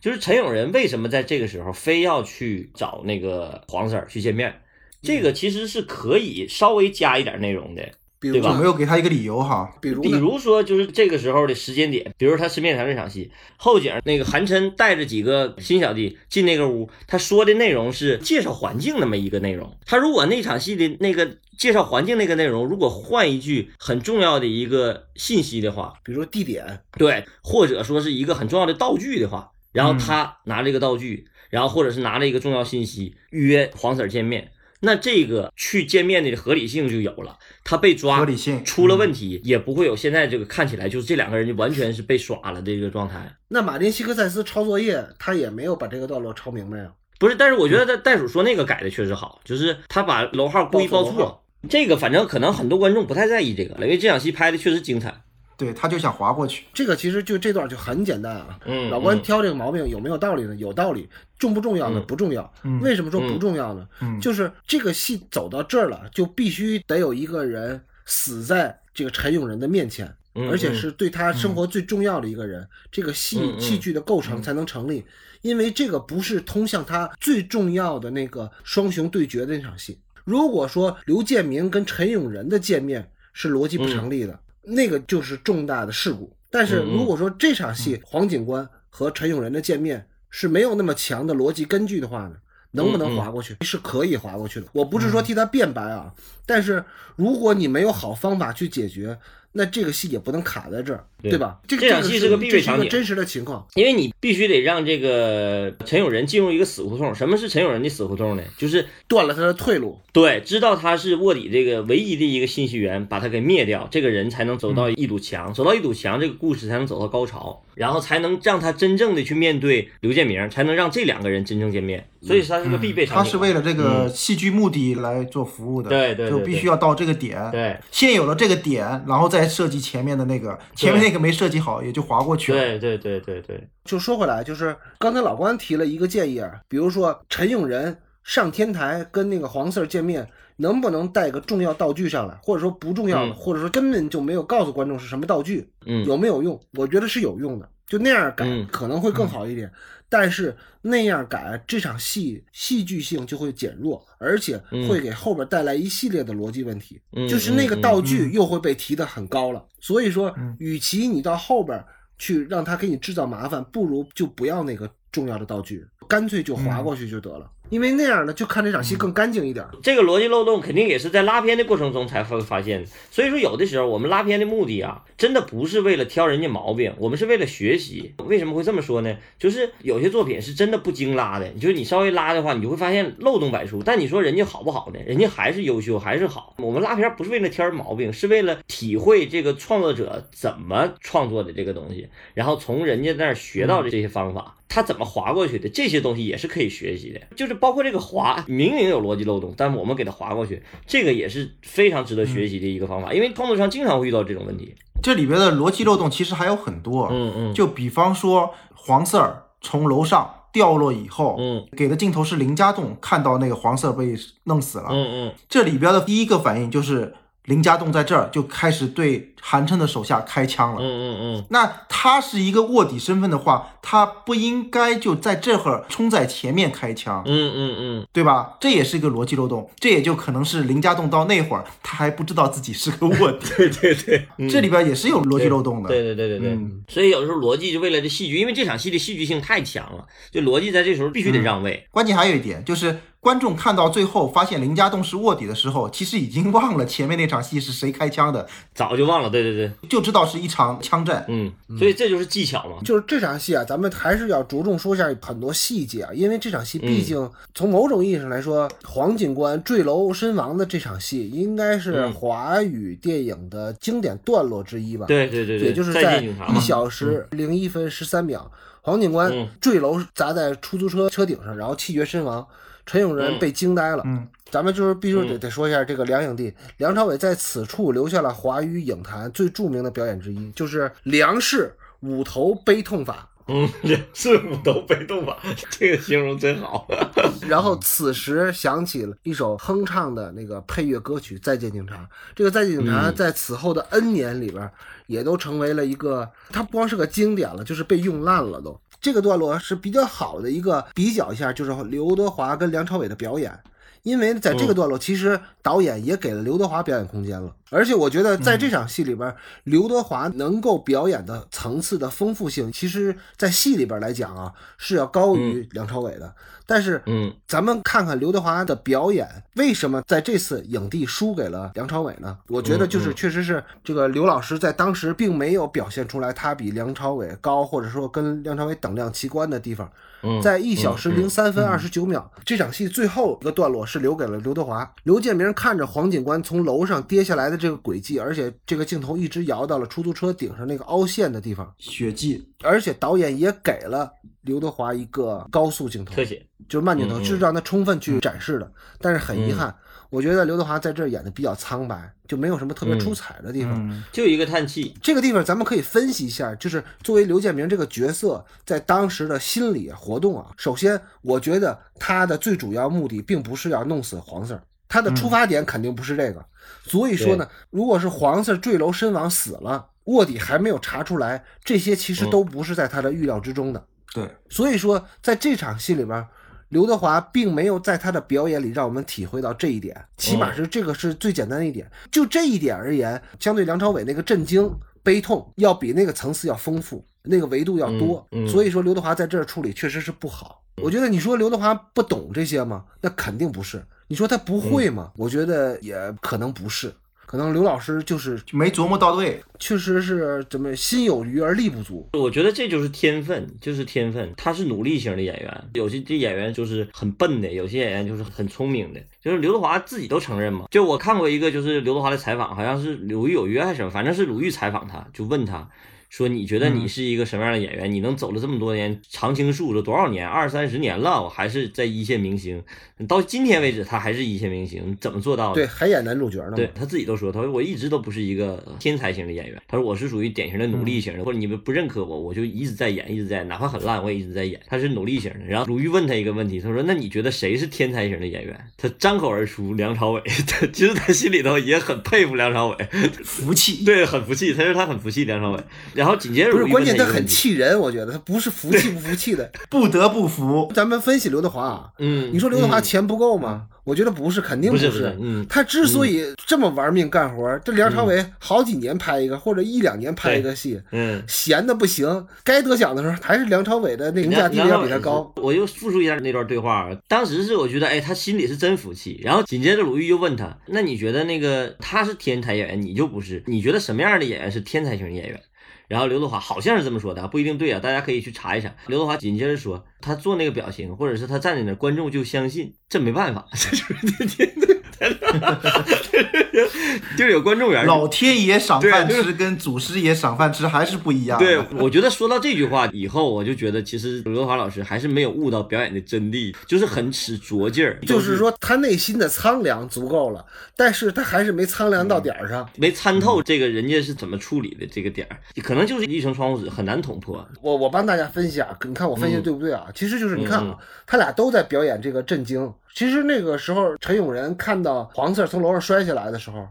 就是陈永仁为什么在这个时候非要去找那个黄 Sir 去见面，这个其实是可以稍微加一点内容的。对吧比如呢有没有给他一个理由哈？比比如比？如说，就是这个时候的时间点，比如他吃面条那场戏，后景那个韩琛带着几个新小弟进那个屋，他说的内容是介绍环境那么一个内容。他如果那场戏的那个介绍环境那个内容，如果换一句很重要的一个信息的话，比如说地点，对，或者说是一个很重要的道具的话，然后他拿这个道具，然后或者是拿了一个重要信息约黄 Sir 见面，那这个去见面的合理性就有了。他被抓，合理性出了问题，也不会有现在这个看起来就是这两个人就完全是被耍了的这个状态。那马丁·西克塞斯抄作业，他也没有把这个段落抄明白啊。不是，但是我觉得袋袋鼠说那个改的确实好，就是他把楼号故意报错。这个反正可能很多观众不太在意这个了，因为这场戏拍的确实精彩。对，他就想划过去。这个其实就这段就很简单啊。嗯老关挑这个毛病有没有道理呢？有道理，重不重要呢？嗯不重要。嗯为什么说不重要呢？嗯就是这个戏走到这儿了，就必须得有一个人死在这个陈永仁的面前，嗯而且是对他生活最重要的一个人，这个戏戏剧的构成才能成立。因为这个不是通向他最重要的那个双雄对决的那场戏。如果说刘建明跟陈永仁的见面是逻辑不成立的，那个就是重大的事故。但是如果说这场戏黄警官和陈永仁的见面是没有那么强的逻辑根据的话呢，能不嗯能划过去？是可以划过去的。我不是说替他辩白啊，但是如果你没有好方法去解决，那这个戏也不能卡在这儿，对对吧？这个这场戏是是个必备这是一场景真实的情况。因为你必须得让这个陈永仁进入一个死胡同。什么是陈永仁的死胡同呢？就是断了他的退路。对，知道他是卧底这个唯一的一个信息源，把他给灭掉，这个人才能走到一堵墙，走到一堵墙，这个故事才能走到高潮，然后才能让他真正的去面对刘建明，才能让这两个人真正见面。所以它是个必备场景。他是为了这个戏剧目的来做服务的，对对对就必须要到这个点。对先有了这个点，然后再设计前面的那个，前面那个没设计好，也就划过去了。对对对对对，就说回来，就是刚才老关提了一个建议啊，比如说陈永仁上天台跟那个黄四儿见面，能不能带个重要道具上来，或者说不重要的，嗯或者说根本就没有告诉观众是什么道具，嗯有没有用？我觉得是有用的。就那样改嗯可能会更好一点。但是那样改，这场戏戏剧性就会减弱，而且会给后边带来一系列的逻辑问题。嗯就是那个道具又会被提得很高了。所以说嗯，与其你到后边去让他给你制造麻烦，不如就不要那个重要的道具，干脆就划过去就得了。因为那样呢，就看这场戏更干净一点。这个逻辑漏洞肯定也是在拉片的过程中才会发现的。所以说，有的时候我们拉片的目的啊，真的不是为了挑人家毛病，我们是为了学习。为什么会这么说呢？就是有些作品是真的不经拉的，就是你稍微拉的话，你就会发现漏洞百出。但你说人家好不好呢？人家还是优秀，还是好。我们拉片不是为了挑人毛病，是为了体会这个创作者怎么创作的这个东西，然后从人家那儿学到的这些方法。他怎么划过去的？这些东西也是可以学习的，就是包括这个划，明明有逻辑漏洞，但我们给它划过去，这个也是非常值得学习的一个方法。因为创作上经常会遇到这种问题。这里边的逻辑漏洞其实还有很多，嗯嗯，就比方说黄四儿从楼上掉落以后，嗯给的镜头是林家栋看到那个黄四儿被弄死了，嗯嗯这里边的第一个反应就是林家栋在这儿就开始对韩琛的手下开枪了。嗯嗯嗯，那他是一个卧底身份的话，他不应该就在这会儿冲在前面开枪，嗯嗯嗯，对吧？这也是一个逻辑漏洞，这也就可能是林家栋到那会儿他还不知道自己是个卧底，对对对，这里边也是有逻辑漏洞的。对对对对对，嗯。所以有的时候逻辑就为了这戏剧，因为这场戏的戏剧性太强了，就逻辑在这时候必须得让位。关键还有一点就是，观众看到最后发现林家栋是卧底的时候，其实已经忘了前面那场戏是谁开枪的，早就忘了，对对对，就知道是一场枪战。嗯，所以这就是技巧嘛。就是这场戏啊，咱们还是要着重说一下很多细节啊，因为这场戏毕竟从某种意义上来说，黄警官坠楼身亡的这场戏，应该是嗯华语电影的经典段落之一吧。对对对对，也就是在一。小时零一分十三秒，黄警官嗯坠楼砸在出租车车顶上，然后气绝身亡。陈永仁嗯被惊呆了。嗯，咱们就是必须得嗯得说一下这个梁影帝梁朝伟在此处留下了华语影坛最著名的表演之一，就是梁氏五头悲痛法。嗯，梁氏五头悲痛法，这个形容真好。然后此时响起了一首哼唱的那个配乐歌曲《再见警察》。这个《再见警察》嗯在此后的 N 年里边，也都成为了一个，它不光是个经典了，就是被用烂了都。这个段落是比较好的一个比较一下，就是刘德华跟梁朝伟的表演。因为在这个段落，其实导演也给了刘德华表演空间了，而且我觉得在这场戏里边，刘德华能够表演的层次的丰富性，其实在戏里边来讲啊，是要高于梁朝伟的。但是，嗯咱们看看刘德华的表演，为什么在这次影帝输给了梁朝伟呢？我觉得就是确实是这个刘老师在当时并没有表现出来他比梁朝伟高，或者说跟梁朝伟等量齐观的地方。嗯，在一小时零三分二十九秒，这场戏最后一个段落是留给了刘德华。刘建明看着黄警官从楼上跌下来的这个轨迹，而且这个镜头一直摇到了出租车顶上那个凹陷的地方，血迹，而且导演也给了刘德华一个高速镜头，特写。就是慢镜头，嗯嗯是让他充分去展示的。但是很遗憾，我觉得刘德华在这儿演的比较苍白，就没有什么特别出彩的地方。嗯，就一个叹气，这个地方咱们可以分析一下，就是作为刘建明这个角色在当时的心理活动啊。首先，我觉得他的最主要目的并不是要弄死黄四儿，他的出发点肯定不是这个。所以说呢，如果是黄四儿坠楼身亡死了，卧底还没有查出来，这些其实都不是在他的预料之中的。对，所以说，在这场戏里边，刘德华并没有在他的表演里让我们体会到这一点，起码是这个是最简单的一点。就这一点而言，相对梁朝伟那个震惊、悲痛，要比那个层次要丰富，那个维度要多。嗯嗯所以说，刘德华在这儿处理确实是不好。我觉得你说刘德华不懂这些吗？那肯定不是。你说他不会吗？我觉得也可能不是。可能刘老师就是没琢磨到位。确实是怎么心有余而力不足。我觉得这就是天分，就是天分。他是努力型的演员，有些这演员就是很笨的，有些演员就是很聪明的。就是刘德华自己都承认嘛。就我看过一个，就是刘德华的采访，好像是《鲁豫有约》还是什么，反正是鲁豫采访他，就问他说：“你觉得你是一个什么样的演员？你能走了这么多年常青树了多少年？二三十年了，我还是在一线明星。到今天为止，他还是一线明星，怎么做到的？”对，还演男主角呢。对他自己都说，他说我一直都不是一个天才型的演员，他说我是属于典型的努力型的，或者你们不认可我，我就一直在演，一直在演，哪怕很烂我也一直在演。他是努力型的。然后鲁豫问他一个问题，他说那你觉得谁是天才型的演员？他张口而出梁朝伟，他其实他心里头也很佩服梁朝伟，服气，对，很服气，他说他很服气梁朝伟。然然后紧接着不是关键，他很气人，我觉得他不是服气不服气的。不得不服。咱们分析刘德华啊，嗯，你说刘德华嗯钱不够吗？我觉得不是，肯定是。不是不是嗯他之所以这么玩命干活，这梁朝伟好几年拍一个，或者一两年拍一个戏，嗯。闲的不行，该得奖的时候还是梁朝伟的那评价地位要比他高。我又复述一下那段对话啊，当时是我觉得，哎，他心里是真服气。然后紧接着鲁豫又问他，那你觉得那个他是天才演员，你就不是？你觉得什么样的演员是天才型演员？然后刘德华好像是这么说的，不一定对啊，大家可以去查一查。刘德华紧接着说，他做那个表情，或者是他站在那，观众就相信，这没办法，这就是 就是有观众缘儿。老天爷赏饭对吃跟祖师爷赏饭吃还是不一样的。对，我觉得说到这句话以后，我就觉得其实刘德华老师还是没有悟到表演的真谛，就是很使拙劲儿，就是说他内心的苍凉足够了，但是他还是没苍凉到点儿上。没参透这个人家是怎么处理的这个点儿，可能就是一层窗户纸，很难捅破。我我帮大家分析啊，你看我分析的对不对啊？其实就是你看嗯啊，他俩都在表演这个震惊。其实那个时候，陈永仁看到黄四儿从楼上摔下来的时候，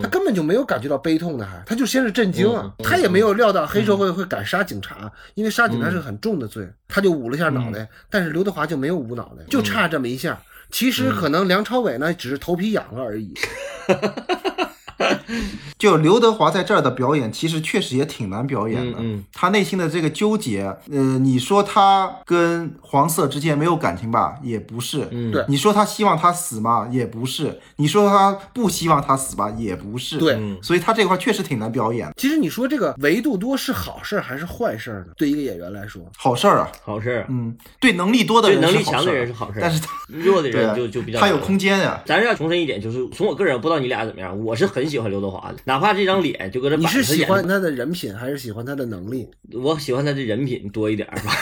他根本就没有感觉到悲痛的，还他就先是震惊啊他也没有料到黑社会会敢杀警察，因为杀警察是个很重的罪，他就捂了一下脑袋。但是刘德华就没有捂脑袋，就差这么一下。其实可能梁朝伟呢，只是头皮痒了而已。就刘德华在这儿的表演，其实确实也挺难表演的。嗯嗯他内心的这个纠结，呃，你说他跟黄色之间没有感情吧，也不是。嗯对你说他希望他死吗？也不是。你说他不希望他死吧？也不是。对嗯所以他这块确实挺难表演。其实你说这个维度多是好事还是坏事呢？对一个演员来说，好事儿啊，好事儿，嗯，对能力多的对人能力强的人是好事儿，但是他弱的对啊人就就比较他有难空间呀、咱是要重申一点，就是从我个人，不知道你俩怎么样，我是很喜欢刘德华的，哪怕这张脸就搁这你是喜欢他的人品还是喜欢他的能力？我喜欢他的人品多一点儿吧。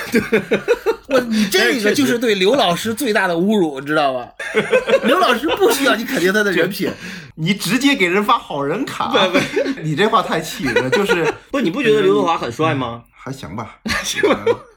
我你这个就是对刘老师最大的侮辱，你知道吧？刘老师不需要你肯定他的人品，你直接给人发好人卡，你这话太气人了，就是不，你不觉得刘德华很帅吗？还行吧，嗯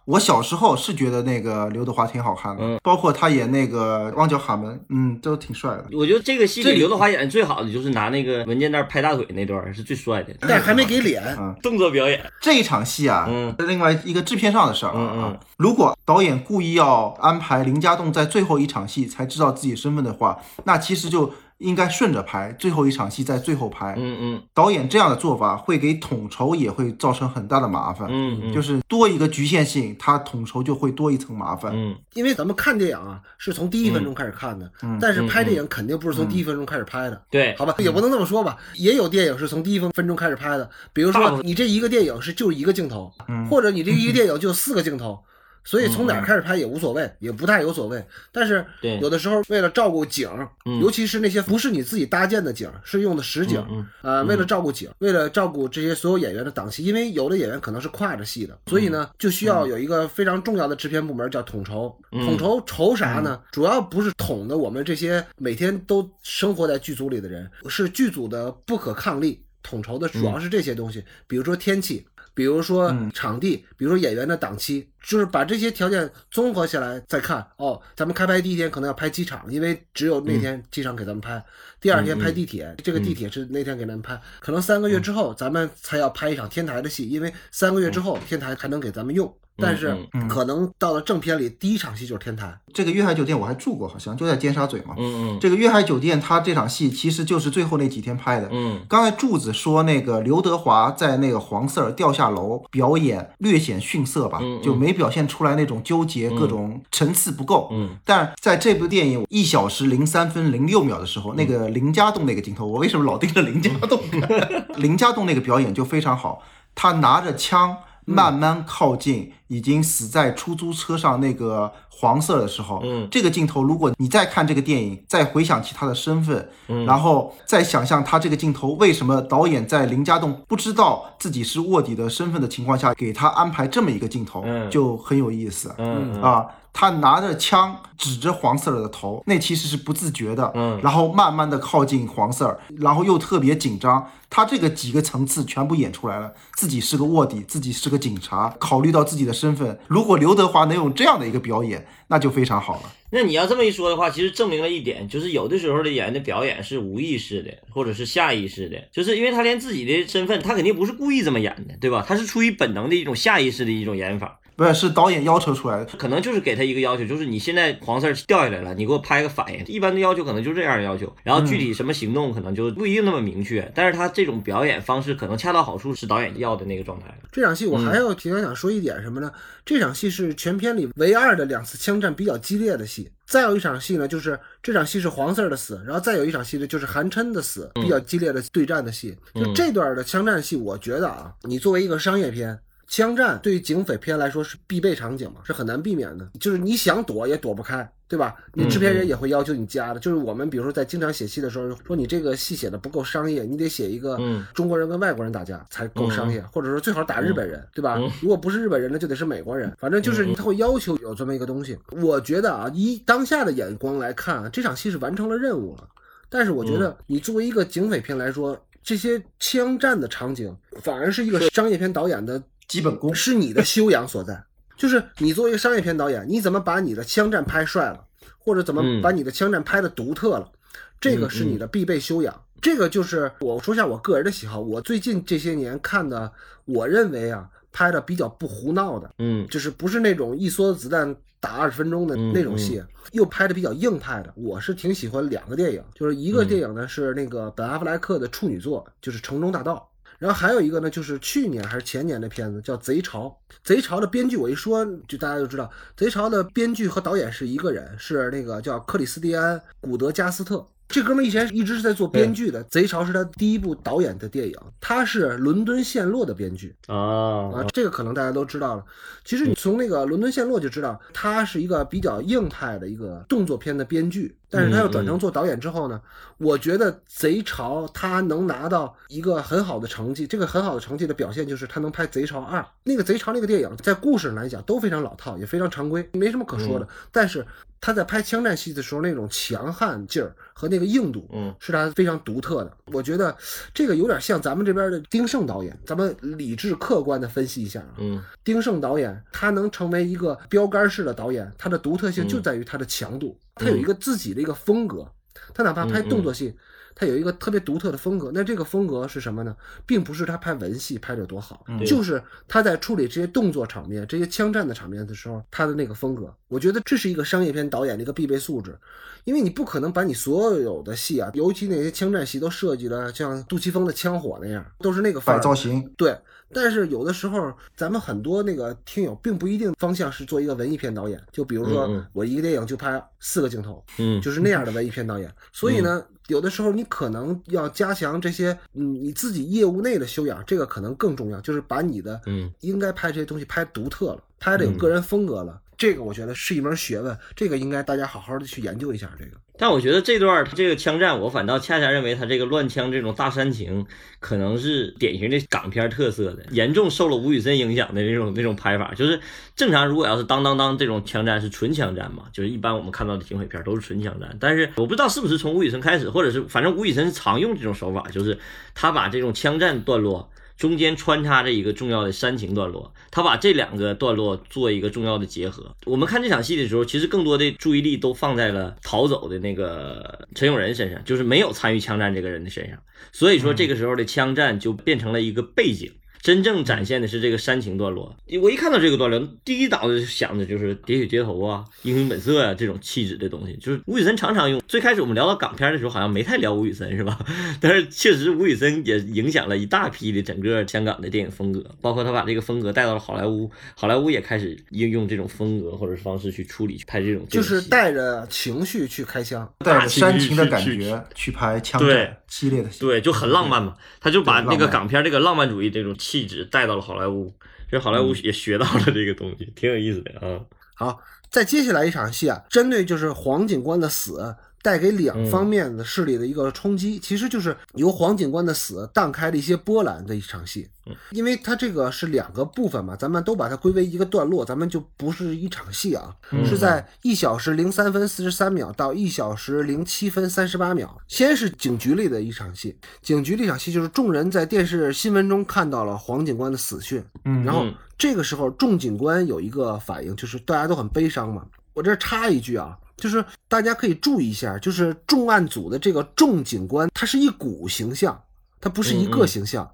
我小时候是觉得那个刘德华挺好看的，嗯包括他演那个《旺角卡门》，嗯，都挺帅的。我觉得这个戏这里里刘德华演的最好的就是拿那个文件袋拍大腿那段是最帅的，但是还没给脸。动作表演。这一场戏啊，嗯另外一个制片上的事儿啊，嗯嗯啊如果导演故意要安排林家栋在最后一场戏才知道自己身份的话，那其实就应该顺着拍，最后一场戏在最后拍。嗯嗯导演这样的做法会给统筹也会造成很大的麻烦，嗯嗯，就是多一个局限性，它统筹就会多一层麻烦。嗯因为咱们看电影啊，是从第一分钟开始看的，但是拍电影肯定不是从第一分钟开始拍的。对，好吧，也不能这么说吧，也有电影是从第一分分钟开始拍的，比如说你这一个电影是就一个镜头，或者你这一个电影就四个镜头，所以从哪儿开始拍也无所谓，也不太有所谓。但是对有的时候为了照顾景，嗯尤其是那些不是你自己搭建的景，是用的实景，嗯呃，为了照顾景，为了照顾这些所有演员的档期，因为有的演员可能是跨着戏的，所以呢，就需要有一个非常重要的制片部门叫统筹。统筹筹啥呢？主要不是统的我们这些每天都生活在剧组里的人，是剧组的不可抗力。统筹的主要是这些东西，比如说天气，比如说场地，比如说演员的档期，就是把这些条件综合下来再看。哦，咱们开拍第一天可能要拍机场，因为只有那天机场给咱们拍；第二天拍地铁，这个地铁是那天给咱们拍。可能三个月之后咱们才要拍一场天台的戏，因为三个月之后天台才能给咱们用。但是可能到了正片里，第一场戏就是天台。这个粤海酒店我还住过，好像就在尖沙咀嘛。嗯嗯这个粤海酒店，它这场戏其实就是最后那几天拍的。嗯刚才柱子说那个刘德华在那个黄四儿掉下楼表演略显逊色吧，嗯嗯就没表现出来那种纠结，各种层次不够。嗯，但在这部电影一小时零三分零六秒的时候，那个林家栋那个镜头，我为什么老盯着林家栋？林家栋那个表演就非常好，他拿着枪。慢慢靠近已经死在出租车上那个黄色的时候，嗯，这个镜头，如果你再看这个电影，再回想起他的身份，嗯，然后再想象他这个镜头为什么导演在林家栋不知道自己是卧底的身份的情况下，给他安排这么一个镜头，嗯。就很有意思，嗯。啊。他拿着枪指着黄四儿的头，那其实是不自觉的，嗯然后慢慢的靠近黄四儿，然后又特别紧张，他这个几个层次全部演出来了，自己是个卧底，自己是个警察，考虑到自己的身份，如果刘德华能有这样的一个表演，那就非常好了。那你要这么一说的话，其实证明了一点，就是有的时候的演员的表演是无意识的，或者是下意识的，就是因为他连自己的身份，他肯定不是故意这么演的，对吧？他是出于本能的一种下意识的一种演法。不是，是导演要求出来的。可能就是给他一个要求，就是你现在黄色儿掉下来了，你给我拍个反应。一般的要求可能就这样的要求，然后具体什么行动可能就不一定那么明确，但是他这种表演方式可能恰到好处，是导演要的那个状态。这场戏我还要挺想说一点什么呢？这场戏是全片里唯二的两次枪战比较激烈的戏。再有一场戏呢，就是这场戏是黄四儿的死，然后再有一场戏呢，就是韩琛的死，比较激烈的对战的戏。就这段的枪战戏，我觉得啊，你作为一个商业片。枪战对于警匪片来说是必备场景嘛，是很难避免的。就是你想躲也躲不开，对吧？你制片人也会要求你加的。就是我们比如说在经常写戏的时候，说你这个戏写的不够商业，你得写一个中国人跟外国人打架才够商业，或者说最好打日本人，对吧？如果不是日本人，那就得是美国人。反正就是他会要求有这么一个东西。我觉得啊，以当下的眼光来看，这场戏是完成了任务了。但是我觉得你作为一个警匪片来说，这些枪战的场景反而是一个商业片导演的。基本功是你的修养所在，就是你作为一个商业片导演，你怎么把你的枪战拍帅了，或者怎么把你的枪战拍的独特了，这个是你的必备修养。这个就是我说一下我个人的喜好，我最近这些年看的，我认为啊，拍的比较不胡闹的，嗯，就是不是那种一梭子子弹打二十分钟的那种戏，又拍的比较硬派的。我是挺喜欢两个电影，就是一个电影呢是那个本阿弗莱克的处女作，就是《城中大盗》。然后还有一个呢，就是去年还是前年的片子叫《贼巢》。《贼巢》的编剧我一说，就大家就知道，《贼巢》的编剧和导演是一个人，是那个叫克里斯蒂安·古德加斯特。这哥们以前一直是在做编剧的，《贼巢》是他第一部导演的电影。他是《伦敦陷落》的编剧啊啊，这个可能大家都知道了。其实你从那个《伦敦陷落》就知道，他是一个比较硬派的一个动作片的编剧。但是他要转成做导演之后呢，我觉得《贼巢》他能拿到一个很好的成绩。这个很好的成绩的表现就是他能拍《贼巢二》。那个《贼巢》那个电影在故事上来讲都非常老套，也非常常规，没什么可说的。但是他在拍枪战戏的时候那种强悍劲儿和那个硬度，嗯，是他非常独特的。我觉得这个有点像咱们这边的丁晟导演。咱们理智客观的分析一下啊，嗯，丁晟导演他能成为一个标杆式的导演，他的独特性就在于他的强度。他有一个自己的一个风格，他哪怕拍动作戏，他有一个特别独特的风格。那这个风格是什么呢？并不是他拍文戏拍的多好，就是他在处理这些动作场面、这些枪战的场面的时候，他的那个风格。我觉得这是一个商业片导演的一个必备素质，因为你不可能把你所有的戏啊，尤其那些枪战戏都设计的像杜琪峰的枪火那样，都是那个反造型。对。但是有的时候，咱们很多那个听友并不一定方向是做一个文艺片导演，就比如说我一个电影就拍四个镜头，嗯，就是那样的文艺片导演。所以呢，有的时候你可能要加强这些，嗯，你自己业务内的修养，这个可能更重要，就是把你的，嗯，应该拍这些东西拍独特了，拍的有个人风格了。这个我觉得是一门学问，这个应该大家好好的去研究一下。这个，但我觉得这段他这个枪战，我反倒恰恰认为他这个乱枪这种大煽情，可能是典型的港片特色的，严重受了吴宇森影响的那种那种拍法。就是正常，如果要是当当当这种枪战是纯枪战嘛，就是一般我们看到的警匪片都是纯枪战。但是我不知道是不是从吴宇森开始，或者是反正吴宇森常用这种手法，就是他把这种枪战段落。中间穿插着一个重要的煽情段落，他把这两个段落做一个重要的结合。我们看这场戏的时候，其实更多的注意力都放在了逃走的那个陈永仁身上，就是没有参与枪战这个人的身上。所以说，这个时候的枪战就变成了一个背景。真正展现的是这个煽情段落。我一看到这个段落，第一脑子想的就是《喋血街头》啊，《英雄本色》啊这种气质的东西。就是吴宇森常常用。最开始我们聊到港片的时候，好像没太聊吴宇森，是吧？但是确实，吴宇森也影响了一大批的整个香港的电影风格，包括他把这个风格带到了好莱坞，好莱坞也开始应用这种风格或者是方式去处理、去拍这种。就是带着情绪去开枪，带着煽情的感觉去拍枪战激烈的戏，对，就很浪漫嘛。他就把那个港片这个浪漫主义这种。气质带到了好莱坞，这好莱坞也学到了这个东西，挺有意思的啊。好，再接下来一场戏啊，针对就是黄警官的死带给两方面的势力的一个冲击，其实就是由黄警官的死荡开了一些波澜的一场戏。因为它这个是两个部分嘛，咱们都把它归为一个段落，咱们就不是一场戏啊，是在一小时零三分四十三秒到一小时零七分三十八秒。先是警局里的一场戏，警局这场戏就是众人在电视新闻中看到了黄警官的死讯，嗯然后这个时候众警官有一个反应，就是大家都很悲伤嘛。我这插一句啊，就是大家可以注意一下，就是重案组的这个重警官，他是一股形象，他不是一个形象。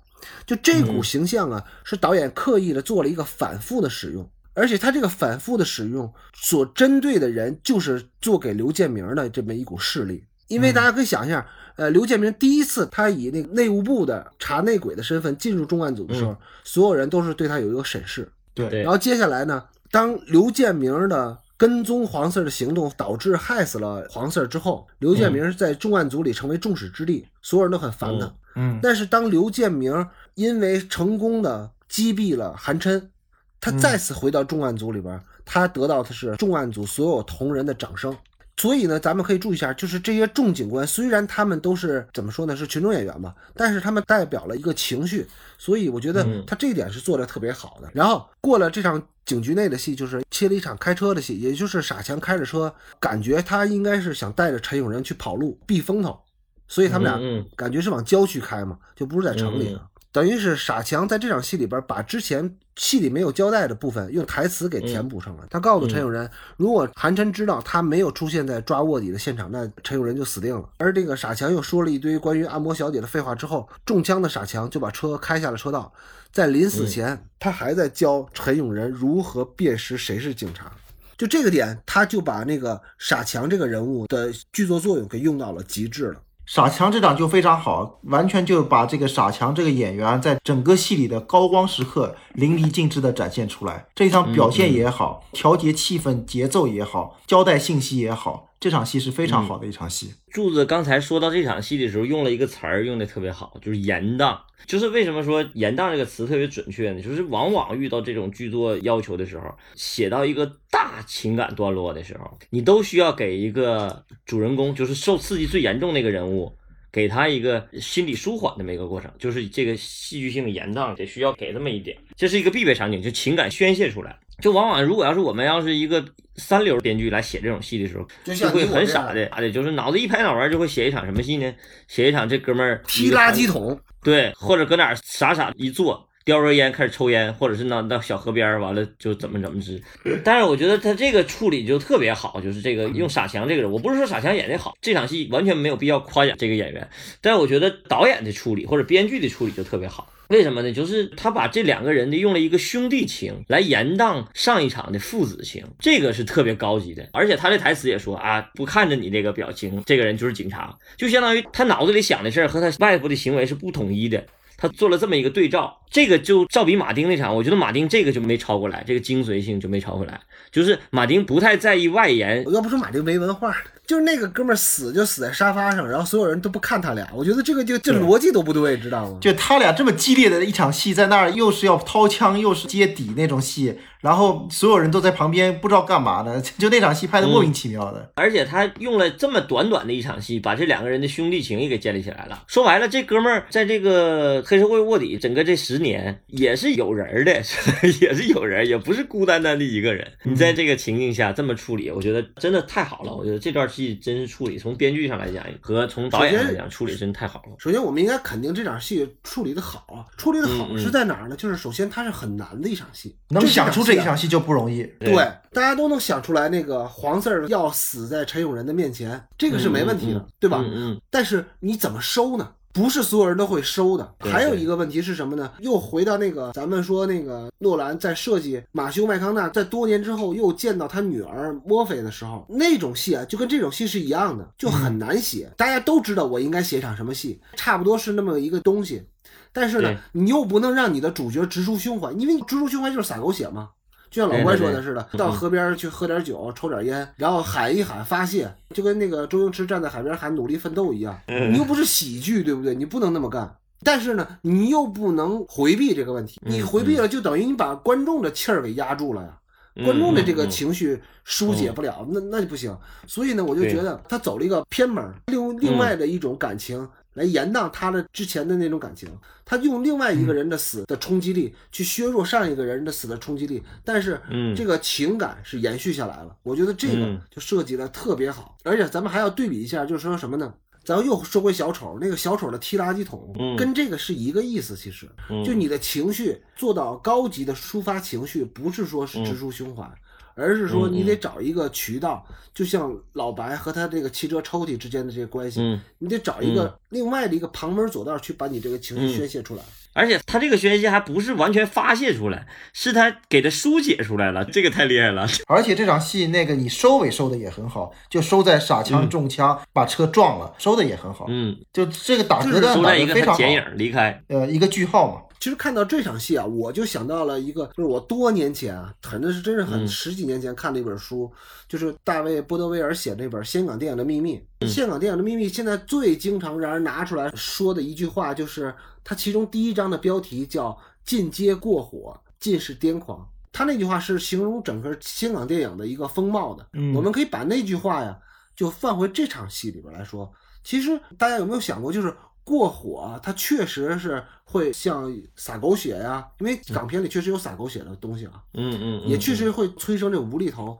就这股形象啊，是导演刻意的做了一个反复的使用，而且他这个反复的使用所针对的人就是做给刘建明的这么一股势力。因为大家可以想一下，呃，刘建明第一次他以那个内务部的查内鬼的身份进入重案组的时候，所有人都是对他有一个审视。对对然后接下来呢，当刘建明的跟踪黄四儿的行动导致害死了黄四儿之后，刘建明在重案组里成为众矢之的，所有人都很烦他。嗯但是当刘建明因为成功的击毙了韩琛，他再次回到重案组里边，他得到的是重案组所有同仁的掌声。所以呢，咱们可以注意一下，就是这些众警官，虽然他们都是怎么说呢，是群众演员嘛，但是他们代表了一个情绪，所以我觉得嗯他这一点是做的特别好的。然后过了这场警局内的戏，就是切了一场开车的戏，也就是傻强开着车，感觉他应该是想带着陈永仁去跑路避风头，所以他们俩感觉是往郊区开嘛，就不是在城里嗯了。等于是傻强在这场戏里边把之前戏里没有交代的部分用台词给填补上了。他告诉陈永仁，如果韩琛知道他没有出现在抓卧底的现场，那陈永仁就死定了。而这个傻强又说了一堆关于按摩小姐的废话之后，中枪的傻强就把车开下了车道，在临死前，他还在教陈永仁如何辨识谁是警察。就这个点，他就把那个傻强这个人物的剧作作用给用到了极致了。傻强这场就非常好，完全就把这个傻强这个演员在整个戏里的高光时刻淋漓尽致的展现出来。这一场表现也好，调节气氛节奏也好，交代信息也好，这场戏是非常好的一场戏。柱子刚才说到这场戏的时候，用了一个词儿，用的特别好，就是严当。就是为什么说严当这个词特别准确呢？就是往往遇到这种剧作要求的时候，写到一个大情感段落的时候，你都需要给一个主人公，就是受刺激最严重那个人物，给他一个心理舒缓这么一个过程。就是这个戏剧性的严当得需要给这么一点，这是一个必备场景，就情感宣泄出来。就往往如果要是我们要是一个三流编剧来写这种戏的时候，就就会很傻的，的，就是脑子一拍脑门就会写一场什么戏呢？写一场这哥们儿踢垃圾，桶，对，或者搁哪儿傻傻一坐，叼根烟开始抽烟，或者是那到小河边儿完了就怎么怎么之。但是我觉得他这个处理就特别好，就是这个用傻强这个人，我不是说傻强演的好，这场戏完全没有必要夸奖这个演员，但是我觉得导演的处理或者编剧的处理就特别好。为什么呢？就是他把这两个人的用了一个兄弟情来延宕上一场的父子情，这个是特别高级的。而且他的台词也说啊，不看着你这个表情，这个人就是警察，就相当于他脑子里想的事儿和他外部的行为是不统一的。他做了这么一个对照，这个就照比马丁那场，我觉得马丁这个就没超过来，这个精髓性就没超过来。就是马丁不太在意外延，要不说马丁没文化，就是那个哥们儿死就死在沙发上，然后所有人都不看他俩，我觉得这个就这逻辑都不对，知道吗？就他俩这么激烈的一场戏，在那儿又是要掏枪，又是接底那种戏，然后所有人都在旁边不知道干嘛呢，就那场戏拍的莫名其妙的。而且他用了这么短短的一场戏，把这两个人的兄弟情也给建立起来了。说白了，这哥们儿在这个黑社会卧底整个这十年也是有人儿的，也是有人，也不是孤单单的一个人。你在这个情境下这么处理，我觉得真的太好了。我觉得这段戏真是处理，从编剧上来讲和从导演上来讲，处理真太好了。首先，我们应该肯定这场戏处理的好啊，处理的好是在哪儿呢？就是首先它是很难的一场戏，能想出这一场戏就不容易。对，大家都能想出来，那个黄四儿要死在陈永仁的面前，这个是没问题的，嗯对吧？嗯嗯，但是你怎么收呢？不是所有人都会收的。还有一个问题是什么呢？又回到那个咱们说那个诺兰在设计马修麦康纳在多年之后又见到他女儿墨菲的时候，那种戏啊，就跟这种戏是一样的，就很难写。大家都知道我应该写一场什么戏，差不多是那么一个东西。但是呢，你又不能让你的主角直抒胸怀，因为直抒胸怀就是洒狗血嘛。就像老关说的似的，到河边去喝点酒，抽点烟，然后喊一喊发泄，就跟那个周星驰站在海边喊努力奋斗一样。嗯你又不是喜剧，对不对？你不能那么干。但是呢，你又不能回避这个问题，嗯你回避了，就等于你把观众的气儿给压住了呀。嗯观众的这个情绪疏解不了，那那就不行。所以呢，我就觉得他走了一个偏门，另另外的一种感情来延宕他的之前的那种感情。他用另外一个人的死的冲击力去削弱上一个人的死的冲击力，但是嗯这个情感是延续下来了。我觉得这个嗯就设计的特别好，而且咱们还要对比一下，就是说什么呢？咱们又说回小丑，那个小丑的踢垃圾桶，嗯跟这个是一个意思。其实，嗯就你的情绪做到高级的抒发情绪，不是说是直抒胸怀，而是说嗯你得找一个渠道，就像老白和他这个汽车抽屉之间的这个关系，嗯，你得找一个另外的一个旁门左道去把你这个情绪嗯宣泄出来。而且他这个宣泄还不是完全发泄出来，是他给他疏解出来了，这个太厉害了。而且这场戏那个你收尾收的也很好，就收在傻枪中枪、把车撞了，收的也很好。嗯，就这个打隔断打收在一个非常好，剪影离开。呃，一个句号嘛。其实看到这场戏啊，我就想到了一个，就是我多年前啊，可能是真是很嗯十几年前看的一本书，就是大卫·波德威尔写那本《香港电影的秘密》。嗯香港电影的秘密现在最经常让人拿出来说的一句话，就是它其中第一章的标题叫“进阶过火，尽是癫狂”。他那句话是形容整个香港电影的一个风貌的。嗯我们可以把那句话呀，就放回这场戏里边来说。其实大家有没有想过，就是过火，它确实是会像撒狗血呀、因为港片里确实有撒狗血的东西啊，嗯嗯，嗯也确实会催生这无厘头。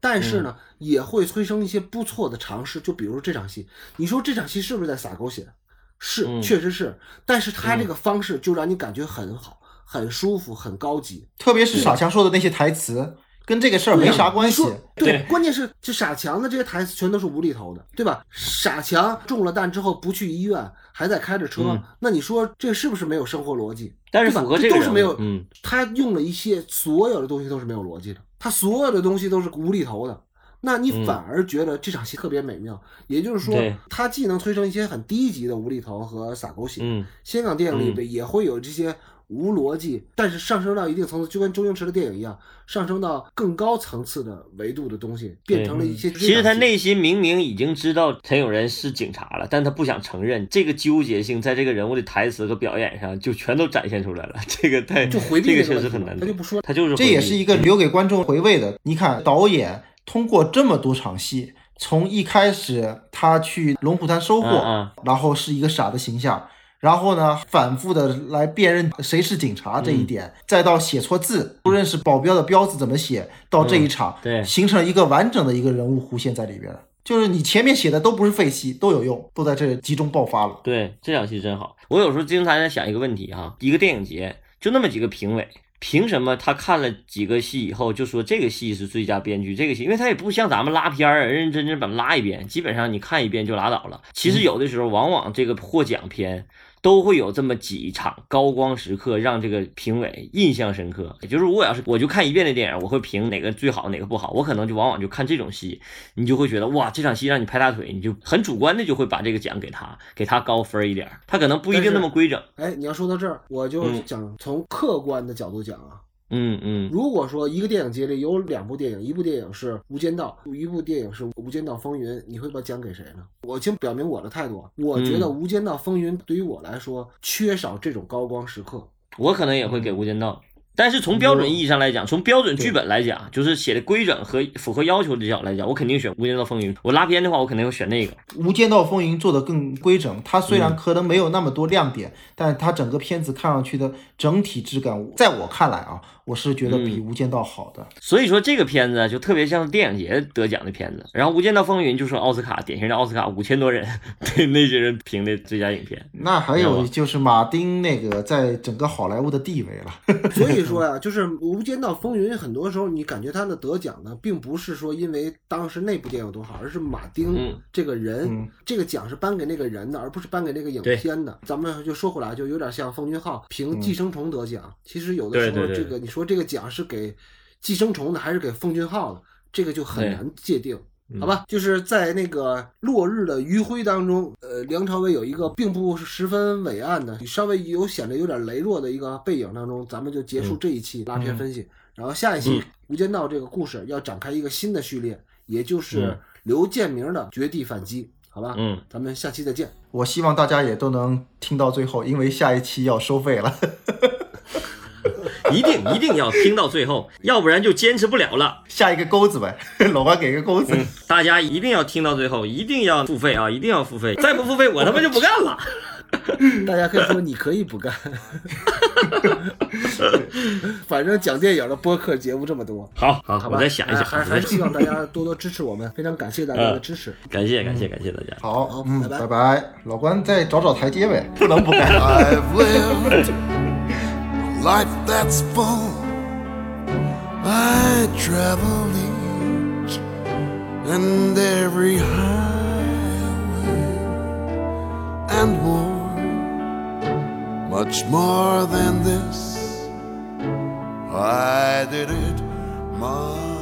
但是呢，也会催生一些不错的尝试，就比如这场戏，你说这场戏是不是在撒狗血？是，嗯确实是。但是他这个方式就让你感觉很好、很舒服、很高级。特别是傻强说的那些台词，跟这个事儿没啥关系对，对关键是这傻强的这些台词全都是无厘头的，对吧？傻强中了弹之后不去医院，还在开着车，嗯那你说这是不是没有生活逻辑？但是对吧符合这个这都是没有，嗯，他用了一些所有的东西都是没有逻辑的，他所有的东西都是无厘头的。那你嗯反而觉得这场戏特别美妙，也就是说对，它既能催生一些很低级的无厘头和撒狗血，嗯香港电影里边也会有这些无逻辑，但是上升到一定层次，就跟周星驰的电影一样，上升到更高层次的维度的东西，变成了一些。其实他内心明明已经知道陈永仁是警察了，但他不想承认，这个纠结性在这个人物的台词和表演上就全都展现出来了。这个太就回避这个确实很难，他就不说他就是这也是一个留给观众回味的。你看，导演通过这么多场戏，从一开始他去龙虎滩收货，嗯然后是一个傻的形象，然后呢反复的来辨认谁是警察这一点，嗯再到写错字，不认识保镖的标字怎么写，到这一场，嗯对形成一个完整的一个人物弧线在里边。就是你前面写的都不是废戏，都有用，都在这集中爆发了。对，这场戏真好。我有时候经常在想一个问题哈，一个电影节就那么几个评委，凭什么他看了几个戏以后就说这个戏是最佳编剧？这个戏，因为他也不像咱们拉片儿，认认真真把它拉一遍，基本上你看一遍就拉倒了。其实有的时候，往往这个获奖片。都会有这么几场高光时刻，让这个评委印象深刻。也就是如果要是我就看一遍的电影，我会评哪个最好，哪个不好，我可能就往往就看这种戏，你就会觉得哇，这场戏让你拍大腿，你就很主观的就会把这个奖给他，给他高分一点儿。他可能不一定那么规整。哎，你要说到这儿，我就嗯讲从客观的角度讲啊，嗯嗯嗯如果说一个电影节里有两部电影，一部电影是《无间道》，一部电影是《无间道风云》，你会把奖给谁呢？我先表明我的态度，啊，我觉得《嗯无间道风云》对于我来说缺少这种高光时刻。我可能也会给《无间道》。但是从标准意义上来讲，从标准剧本来讲，就是写的规整和符合要求的角度来讲，我肯定选《无间道风云》。我拉片的话，我肯定会选那个。《无间道风云》做的更规整，它虽然可能没有那么多亮点，但是它整个片子看上去的整体质感，在我看来啊，我是觉得比《无间道》好的。所以说这个片子就特别像电影节得奖的片子。然后《无间道风云》就是奥斯卡典型的奥斯卡五千多人对那些人评的最佳影片。那还有就是马丁那个在整个好莱坞的地位了。所以说呀，就是《无间道风云》，很多时候你感觉他的得奖呢，并不是说因为当时那部电影有多好，而是马丁嗯这个人，嗯这个奖是颁给那个人的，而不是颁给那个影片的。咱们就说回来，就有点像奉俊昊凭《寄生虫》得奖，其实有的时候这个你说这个奖是给寄生虫的，还是给奉俊昊的，这个就很难界定。嗯好吧，就是在那个落日的余晖当中，呃，梁朝伟有一个并不是十分伟岸的，稍微有显得有点羸弱的一个背影当中，咱们就结束这一期拉片分析。然后下一期《无间道》这个故事要展开一个新的序列，也就是嗯刘建明的绝地反击。好吧，嗯，咱们下期再见。我希望大家也都能听到最后，因为下一期要收费了。一定一定要听到最后，要不然就坚持不了了。下一个钩子呗，老关给个钩子。大家一定要听到最后，一定要付费啊！一定要付费，再不付费我他妈就不干了。大家可以说你可以不干，反正讲电影的播客节目这么多，好好，好吧？我再想一想，哎还还是希望大家多多支持我们，非常感谢大家的支持。感谢感谢感谢大家。好，嗯，拜拜拜拜，老关再找找台阶呗，不能不干。Life that's full. I travel each and every highway and more, much more than this. I did it my